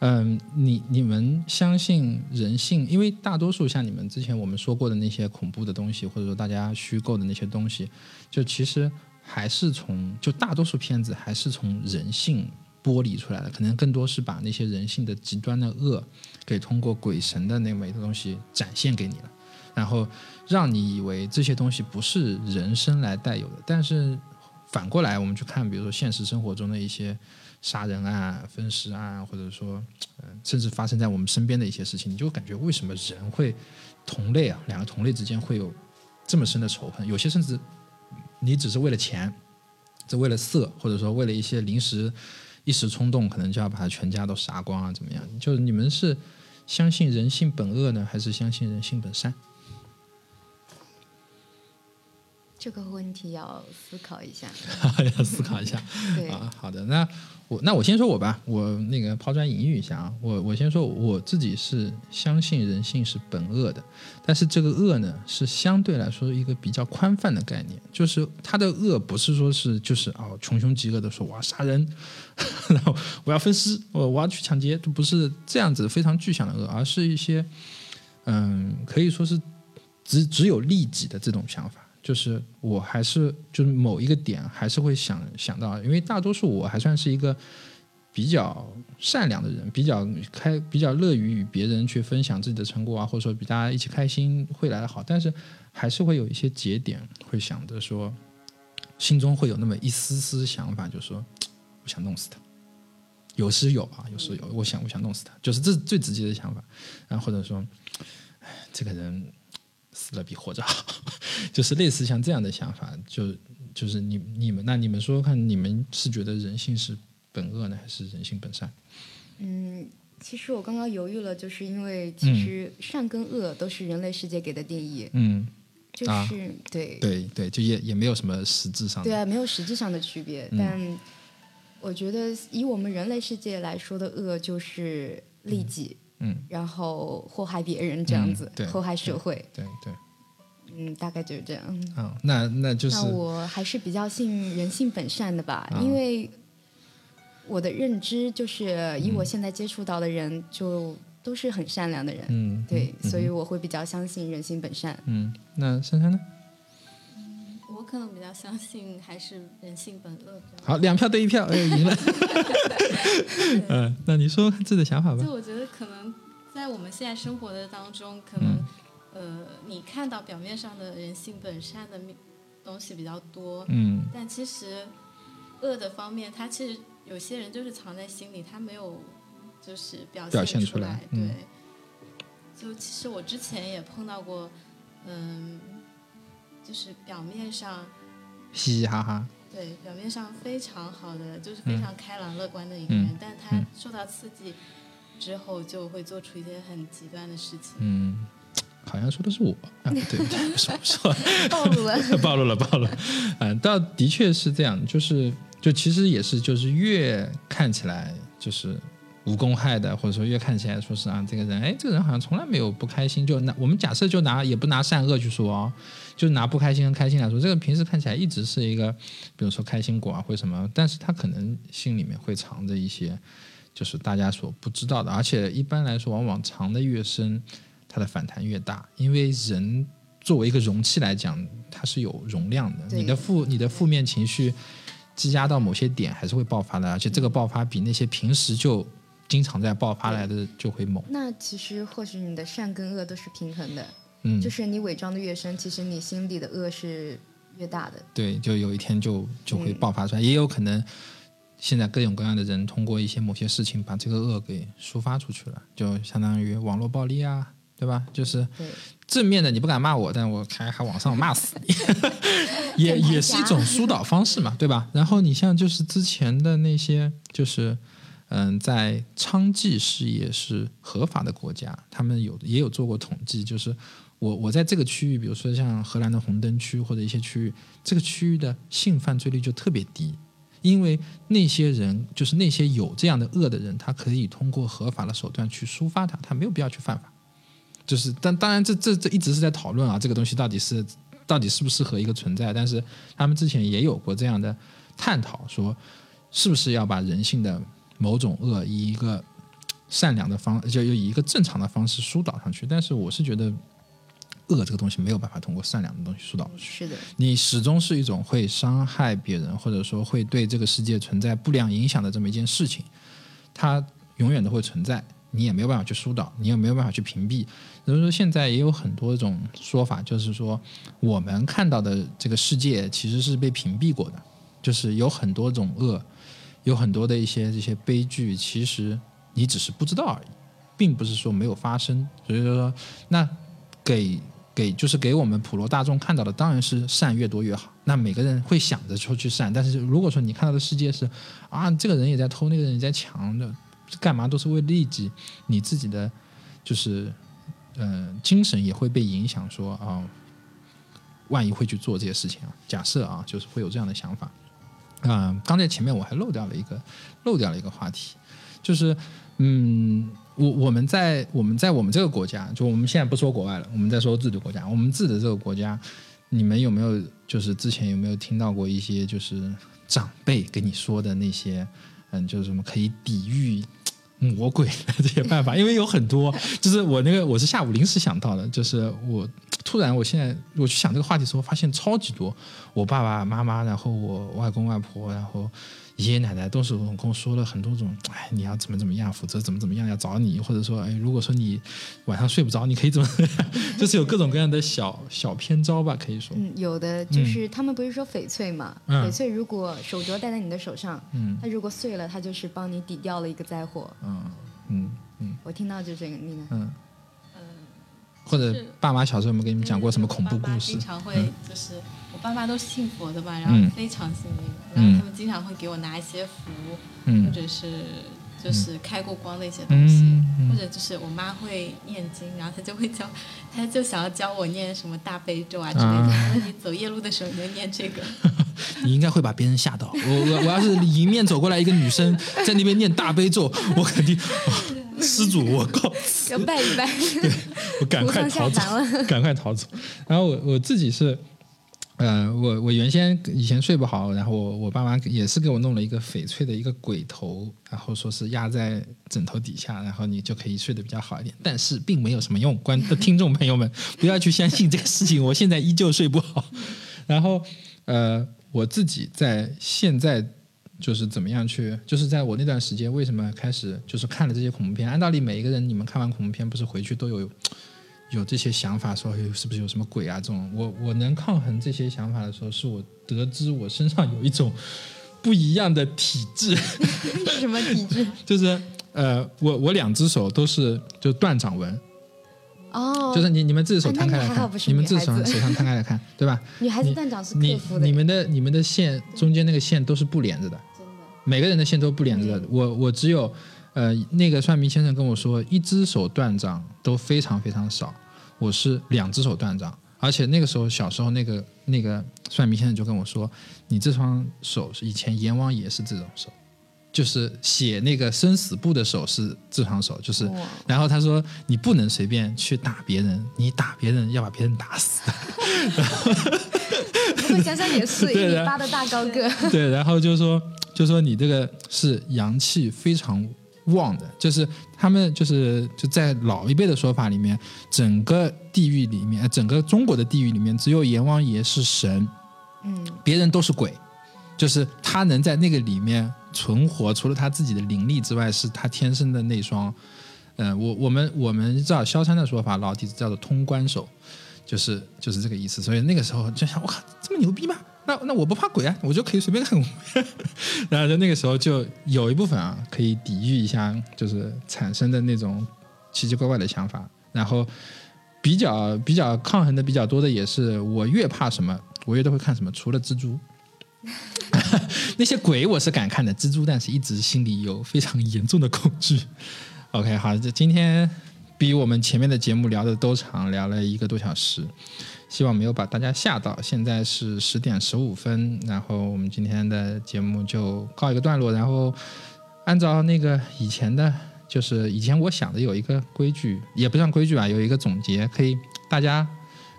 A: 嗯，你你们相信人性？因为大多数像你们之前我们说过的那些恐怖的东西，或者说大家虚构的那些东西，就其实还是从就大多数片子还是从人性剥离出来的，可能更多是把那些人性的极端的恶，给通过鬼神的那么一个东西展现给你了，然后让你以为这些东西不是人生来带有的。但是反过来，我们去看，比如说现实生活中的一些。杀人案、分尸案，或者说，嗯，甚至发生在我们身边的一些事情，你就感觉为什么人会同类啊？两个同类之间会有这么深的仇恨？有些甚至你只是为了钱，只为了色，或者说为了一些临时一时冲动，可能就要把他全家都杀光啊？怎么样？就是你们是相信人性本恶呢，还是相信人性本善？
B: 这个问题要思考一下，[laughs]
A: 要思考一下。[laughs]
B: 对
A: 啊，好的，那我那我先说我吧，我那个抛砖引玉一下啊，我我先说我自己是相信人性是本恶的，但是这个恶呢是相对来说一个比较宽泛的概念，就是它的恶不是说是就是哦穷凶极恶的说我要杀人，[laughs] 然后我要分尸，我我要去抢劫，就不是这样子非常具象的恶，而是一些嗯可以说是只只有利己的这种想法。就是我还是就是某一个点还是会想想到，因为大多数我还算是一个比较善良的人，比较开比较乐于与别人去分享自己的成果啊，或者说比大家一起开心会来的好，但是还是会有一些节点会想着说，心中会有那么一丝丝想法，就是说我想弄死他，有时有啊，有时有，我想我想弄死他，就是这最直接的想法，然后或者说，哎，这个人。死了比活着好，[laughs] 就是类似像这样的想法，就就是你你们那你们说说看，你们是觉得人性是本恶呢，还是人性本善？
B: 嗯，其实我刚刚犹豫了，就是因为其实善跟恶都是人类世界给的定义。
A: 嗯，
B: 就是对
A: 对对，就也也没有什么实质上的
B: 对啊，没有实质上的区别。但我觉得以我们人类世界来说的恶，就是利己。
A: 嗯，
B: 然后祸害别人这样子，对祸害社会，
A: 对对，
B: 嗯，大概就是这样。
A: 嗯，那那就是，
B: 那我还是比较信人性本善的吧，因为我的认知就是以我现在接触到的人，就都是很善良的人，
A: 嗯，
B: 对，所以我会比较相信人性本善。
A: 嗯，那珊珊呢？
C: 我可能比较相信 [laughs] 还是人性本恶。
A: 好，两票对一票，哎，赢了。[laughs] 嗯，那你说自己的想法吧。
C: 就我觉得可能在我们现在生活的当中，可能呃，你看到表面上的人性本善的东西比较多，
A: 嗯，
C: 但其实恶的方面，他其实有些人就是藏在心里，他没有就是表
A: 现
C: 出
A: 来。
C: 对，就其实我之前也碰到过，嗯。就是表面上
A: 嘻嘻哈哈，
C: 对，表面上非常好的，就是非常开朗乐观的一个人，但他受到刺激之后，就会做出一些很极端的事情。
A: 嗯，好像说的是我啊，对，不说不说，[laughs] [laughs]
B: 暴露了，
A: 暴露了，暴露了。嗯，倒的确是这样，就是就其实也是，就是越看起来就是。无公害的，或者说越看起来说是啊，这个人，哎，这个人好像从来没有不开心。就拿我们假设，就拿也不拿善恶去说哦，就拿不开心跟开心来说，这个平时看起来一直是一个，比如说开心果啊，或什么，但是他可能心里面会藏着一些，就是大家所不知道的。而且一般来说，往往藏的越深，它的反弹越大，因为人作为一个容器来讲，它是有容量的。你的负你的负面情绪积压到某些点，还是会爆发的，而且这个爆发比那些平时就经常在爆发来的就会猛。
B: 那其实或许你的善跟恶都是平衡的，
A: 嗯，
B: 就是你伪装的越深，其实你心里的恶是越大的。
A: 对，就有一天就就会爆发出来，也有可能现在各种各样的人通过一些某些事情把这个恶给抒发出去了，就相当于网络暴力啊，对吧？就是正面的你不敢骂我，但我还还往上骂死你，[laughs] 也也是一种疏导方式嘛，对吧？然后你像就是之前的那些就是。嗯，在娼妓事业是合法的国家，他们有也有做过统计，就是我我在这个区域，比如说像荷兰的红灯区或者一些区域，这个区域的性犯罪率就特别低，因为那些人就是那些有这样的恶的人，他可以通过合法的手段去抒发他，他没有必要去犯法。就是但当然这这这一直是在讨论啊，这个东西到底是到底适不适合一个存在，但是他们之前也有过这样的探讨，说是不是要把人性的。某种恶以一个善良的方，就以一个正常的方式疏导上去。但是我是觉得，恶这个东西没有办法通过善良的东西疏导。
B: 是的，
A: 你始终是一种会伤害别人，或者说会对这个世界存在不良影响的这么一件事情，它永远都会存在。你也没有办法去疏导，你也没有办法去屏蔽。所以说，现在也有很多种说法，就是说我们看到的这个世界其实是被屏蔽过的，就是有很多种恶。有很多的一些这些悲剧，其实你只是不知道而已，并不是说没有发生。所以说，那给给就是给我们普罗大众看到的，当然是善越多越好。那每个人会想着说去善，但是如果说你看到的世界是啊，这个人也在偷，那个人也在抢的，干嘛都是为利己，你自己的就是嗯精神也会被影响。说啊，万一会去做这些事情啊？假设啊，就是会有这样的想法。啊，刚才前面我还漏掉了一个，漏掉了一个话题，就是嗯，我我们在我们在我们这个国家，就我们现在不说国外了，我们在说自己的国家，我们自己的这个国家，你们有没有就是之前有没有听到过一些就是长辈跟你说的那些，嗯，就是什么可以抵御魔鬼的这些办法？因为有很多，就是我那个我是下午临时想到的，就是我。突然，我现在我去想这个话题的时候，发现超级多。我爸爸妈妈，然后我外公外婆，然后爷爷奶奶，都是跟我说了很多种。哎，你要怎么怎么样，否则怎么怎么样要找你，或者说，哎，如果说你晚上睡不着，你可以怎么？[laughs] 就是有各种各样的小小偏招吧，可以说。
B: 嗯，有的就是他们不是说翡翠嘛？翡翠如果手镯戴在你的手上，嗯，它如果碎了，它就是帮你抵掉了一个灾祸。
A: 嗯嗯嗯，
B: 我听到就这个，你呢？
A: 嗯。或者爸妈小时候有没有给你们讲过什么恐怖故
C: 事？经常会就是我爸妈都是信佛的嘛，然后非常信那个，然后他们经常会给我拿一些符，或者是就是开过光的一些东西，或者就是我妈会念经，然后她就会教，[laughs] 她就想要教我念什么大悲咒啊之类的。那你走夜路的时候，你就念这个。[laughs]
A: 你应该会把别人吓到。我我我要是迎面走过来一个女生 [laughs] 在那边念大悲咒，我肯定。施主，我告
B: 要拜一拜，
A: 我赶快逃走，赶快逃走。然后我我自己是，呃，我我原先以前睡不好，然后我我爸妈也是给我弄了一个翡翠的一个鬼头，然后说是压在枕头底下，然后你就可以睡得比较好一点。但是并没有什么用，观 [laughs] 听众朋友们不要去相信这个事情，我现在依旧睡不好。[laughs] 然后呃，我自己在现在。就是怎么样去，就是在我那段时间，为什么开始就是看了这些恐怖片？按道理每一个人，你们看完恐怖片不是回去都有有这些想法，说是不是有什么鬼啊？这种我我能抗衡这些想法的时候，是我得知我身上有一种不一样的体质。
B: 什么体质？[laughs]
A: 就是呃，我我两只手都是就断掌纹。
B: 哦，
A: 就是你你们自己手摊开来看，你们自己手手上摊开来看，对吧？[laughs]
B: 女孩子断掌是克服的。
A: 你们的你们的线中间那个线都是不连着的，
B: 真的。
A: 每个人的线都不连着的。我我只有，呃，那个算命先生跟我说，一只手断掌都非常非常少。我是两只手断掌，而且那个时候小时候那个那个算命先生就跟我说，你这双手是以前阎王爷是这种手。就是写那个生死簿的手是这双手，就是，然后他说你不能随便去打别人，你打别人要把别人打死。
B: 不过想想也是，[laughs] 一米八的大高个。
A: 对，然后就说就说你这个是阳气非常旺的，就是他们就是就在老一辈的说法里面，整个地狱里面，整个中国的地狱里面，只有阎王爷是神，
B: 嗯，
A: 别人都是鬼。就是他能在那个里面存活，除了他自己的灵力之外，是他天生的那双，嗯，我我们我们知道萧山的说法，老底子叫做通关手，就是就是这个意思。所以那个时候就想，我靠，这么牛逼吗？那那我不怕鬼啊，我就可以随便看。[laughs] 然后就那个时候就有一部分啊，可以抵御一下，就是产生的那种奇奇怪怪的想法。然后比较比较抗衡的比较多的也是，我越怕什么，我越都会看什么，除了蜘蛛。[laughs] 那些鬼我是敢看的，蜘蛛但是一直心里有非常严重的恐惧。OK，好，这今天比我们前面的节目聊的都长，聊了一个多小时，希望没有把大家吓到。现在是十点十五分，然后我们今天的节目就告一个段落。然后按照那个以前的，就是以前我想的有一个规矩，也不算规矩吧，有一个总结，可以大家，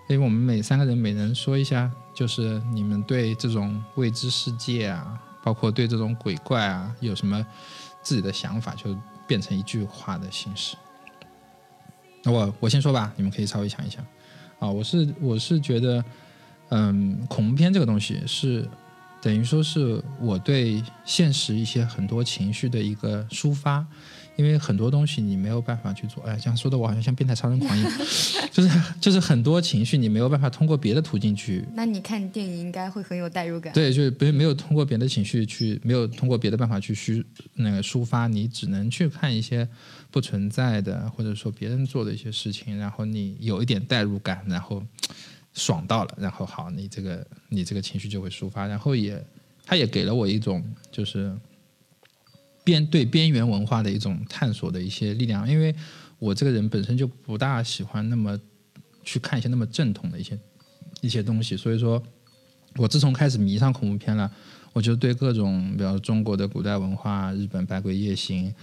A: 因为我们每三个人每人说一下。就是你们对这种未知世界啊，包括对这种鬼怪啊，有什么自己的想法，就变成一句话的形式。那我我先说吧，你们可以稍微想一想。啊，我是我是觉得，嗯，恐怖片这个东西是等于说是我对现实一些很多情绪的一个抒发。因为很多东西你没有办法去做，哎，这样说的我好像像变态杀人狂一样，[laughs] 就是就是很多情绪你没有办法通过别的途径去。
B: 那你看电影应该会很有代入感。
A: 对，就是没没有通过别的情绪去，没有通过别的办法去抒那个抒发，你只能去看一些不存在的，或者说别人做的一些事情，然后你有一点代入感，然后爽到了，然后好，你这个你这个情绪就会抒发，然后也他也给了我一种就是。边对边缘文化的一种探索的一些力量，因为我这个人本身就不大喜欢那么去看一些那么正统的一些一些东西。所以说，我自从开始迷上恐怖片了，我就对各种，比如中国的古代文化、日本百鬼夜行，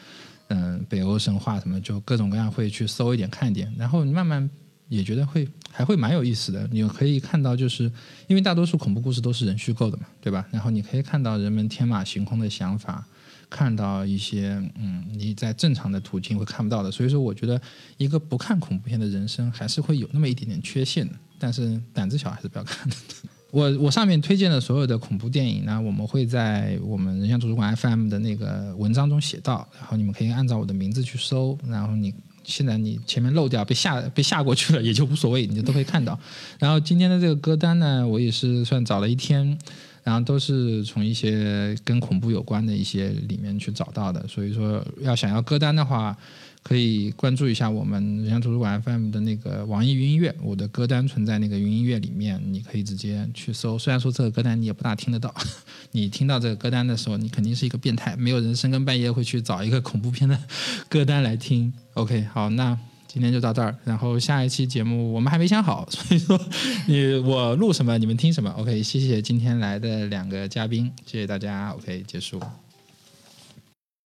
A: 嗯，北欧神话什么，就各种各样会去搜一点看一点，然后慢慢也觉得会还会蛮有意思的。你可以看到，就是因为大多数恐怖故事都是人虚构的嘛，对吧？然后你可以看到人们天马行空的想法。看到一些嗯，你在正常的途径会看不到的，所以说我觉得一个不看恐怖片的人生还是会有那么一点点缺陷的。但是胆子小还是不要看的。[laughs] 我我上面推荐的所有的恐怖电影呢，我们会在我们人像图书馆 FM 的那个文章中写到，然后你们可以按照我的名字去搜，然后你现在你前面漏掉被吓被吓过去了 [laughs] 也就无所谓，你就都会看到。然后今天的这个歌单呢，我也是算找了一天。然后都是从一些跟恐怖有关的一些里面去找到的，所以说要想要歌单的话，可以关注一下我们人像图书馆 FM 的那个网易云音乐，我的歌单存在那个云音乐里面，你可以直接去搜。虽然说这个歌单你也不大听得到，[laughs] 你听到这个歌单的时候，你肯定是一个变态，没有人深更半夜会去找一个恐怖片的歌单来听。OK，好，那。今天就到这儿，然后下一期节目我们还没想好，所以说你我录什么你们听什么。OK，谢谢今天来的两个嘉宾，谢谢大家。OK，结束。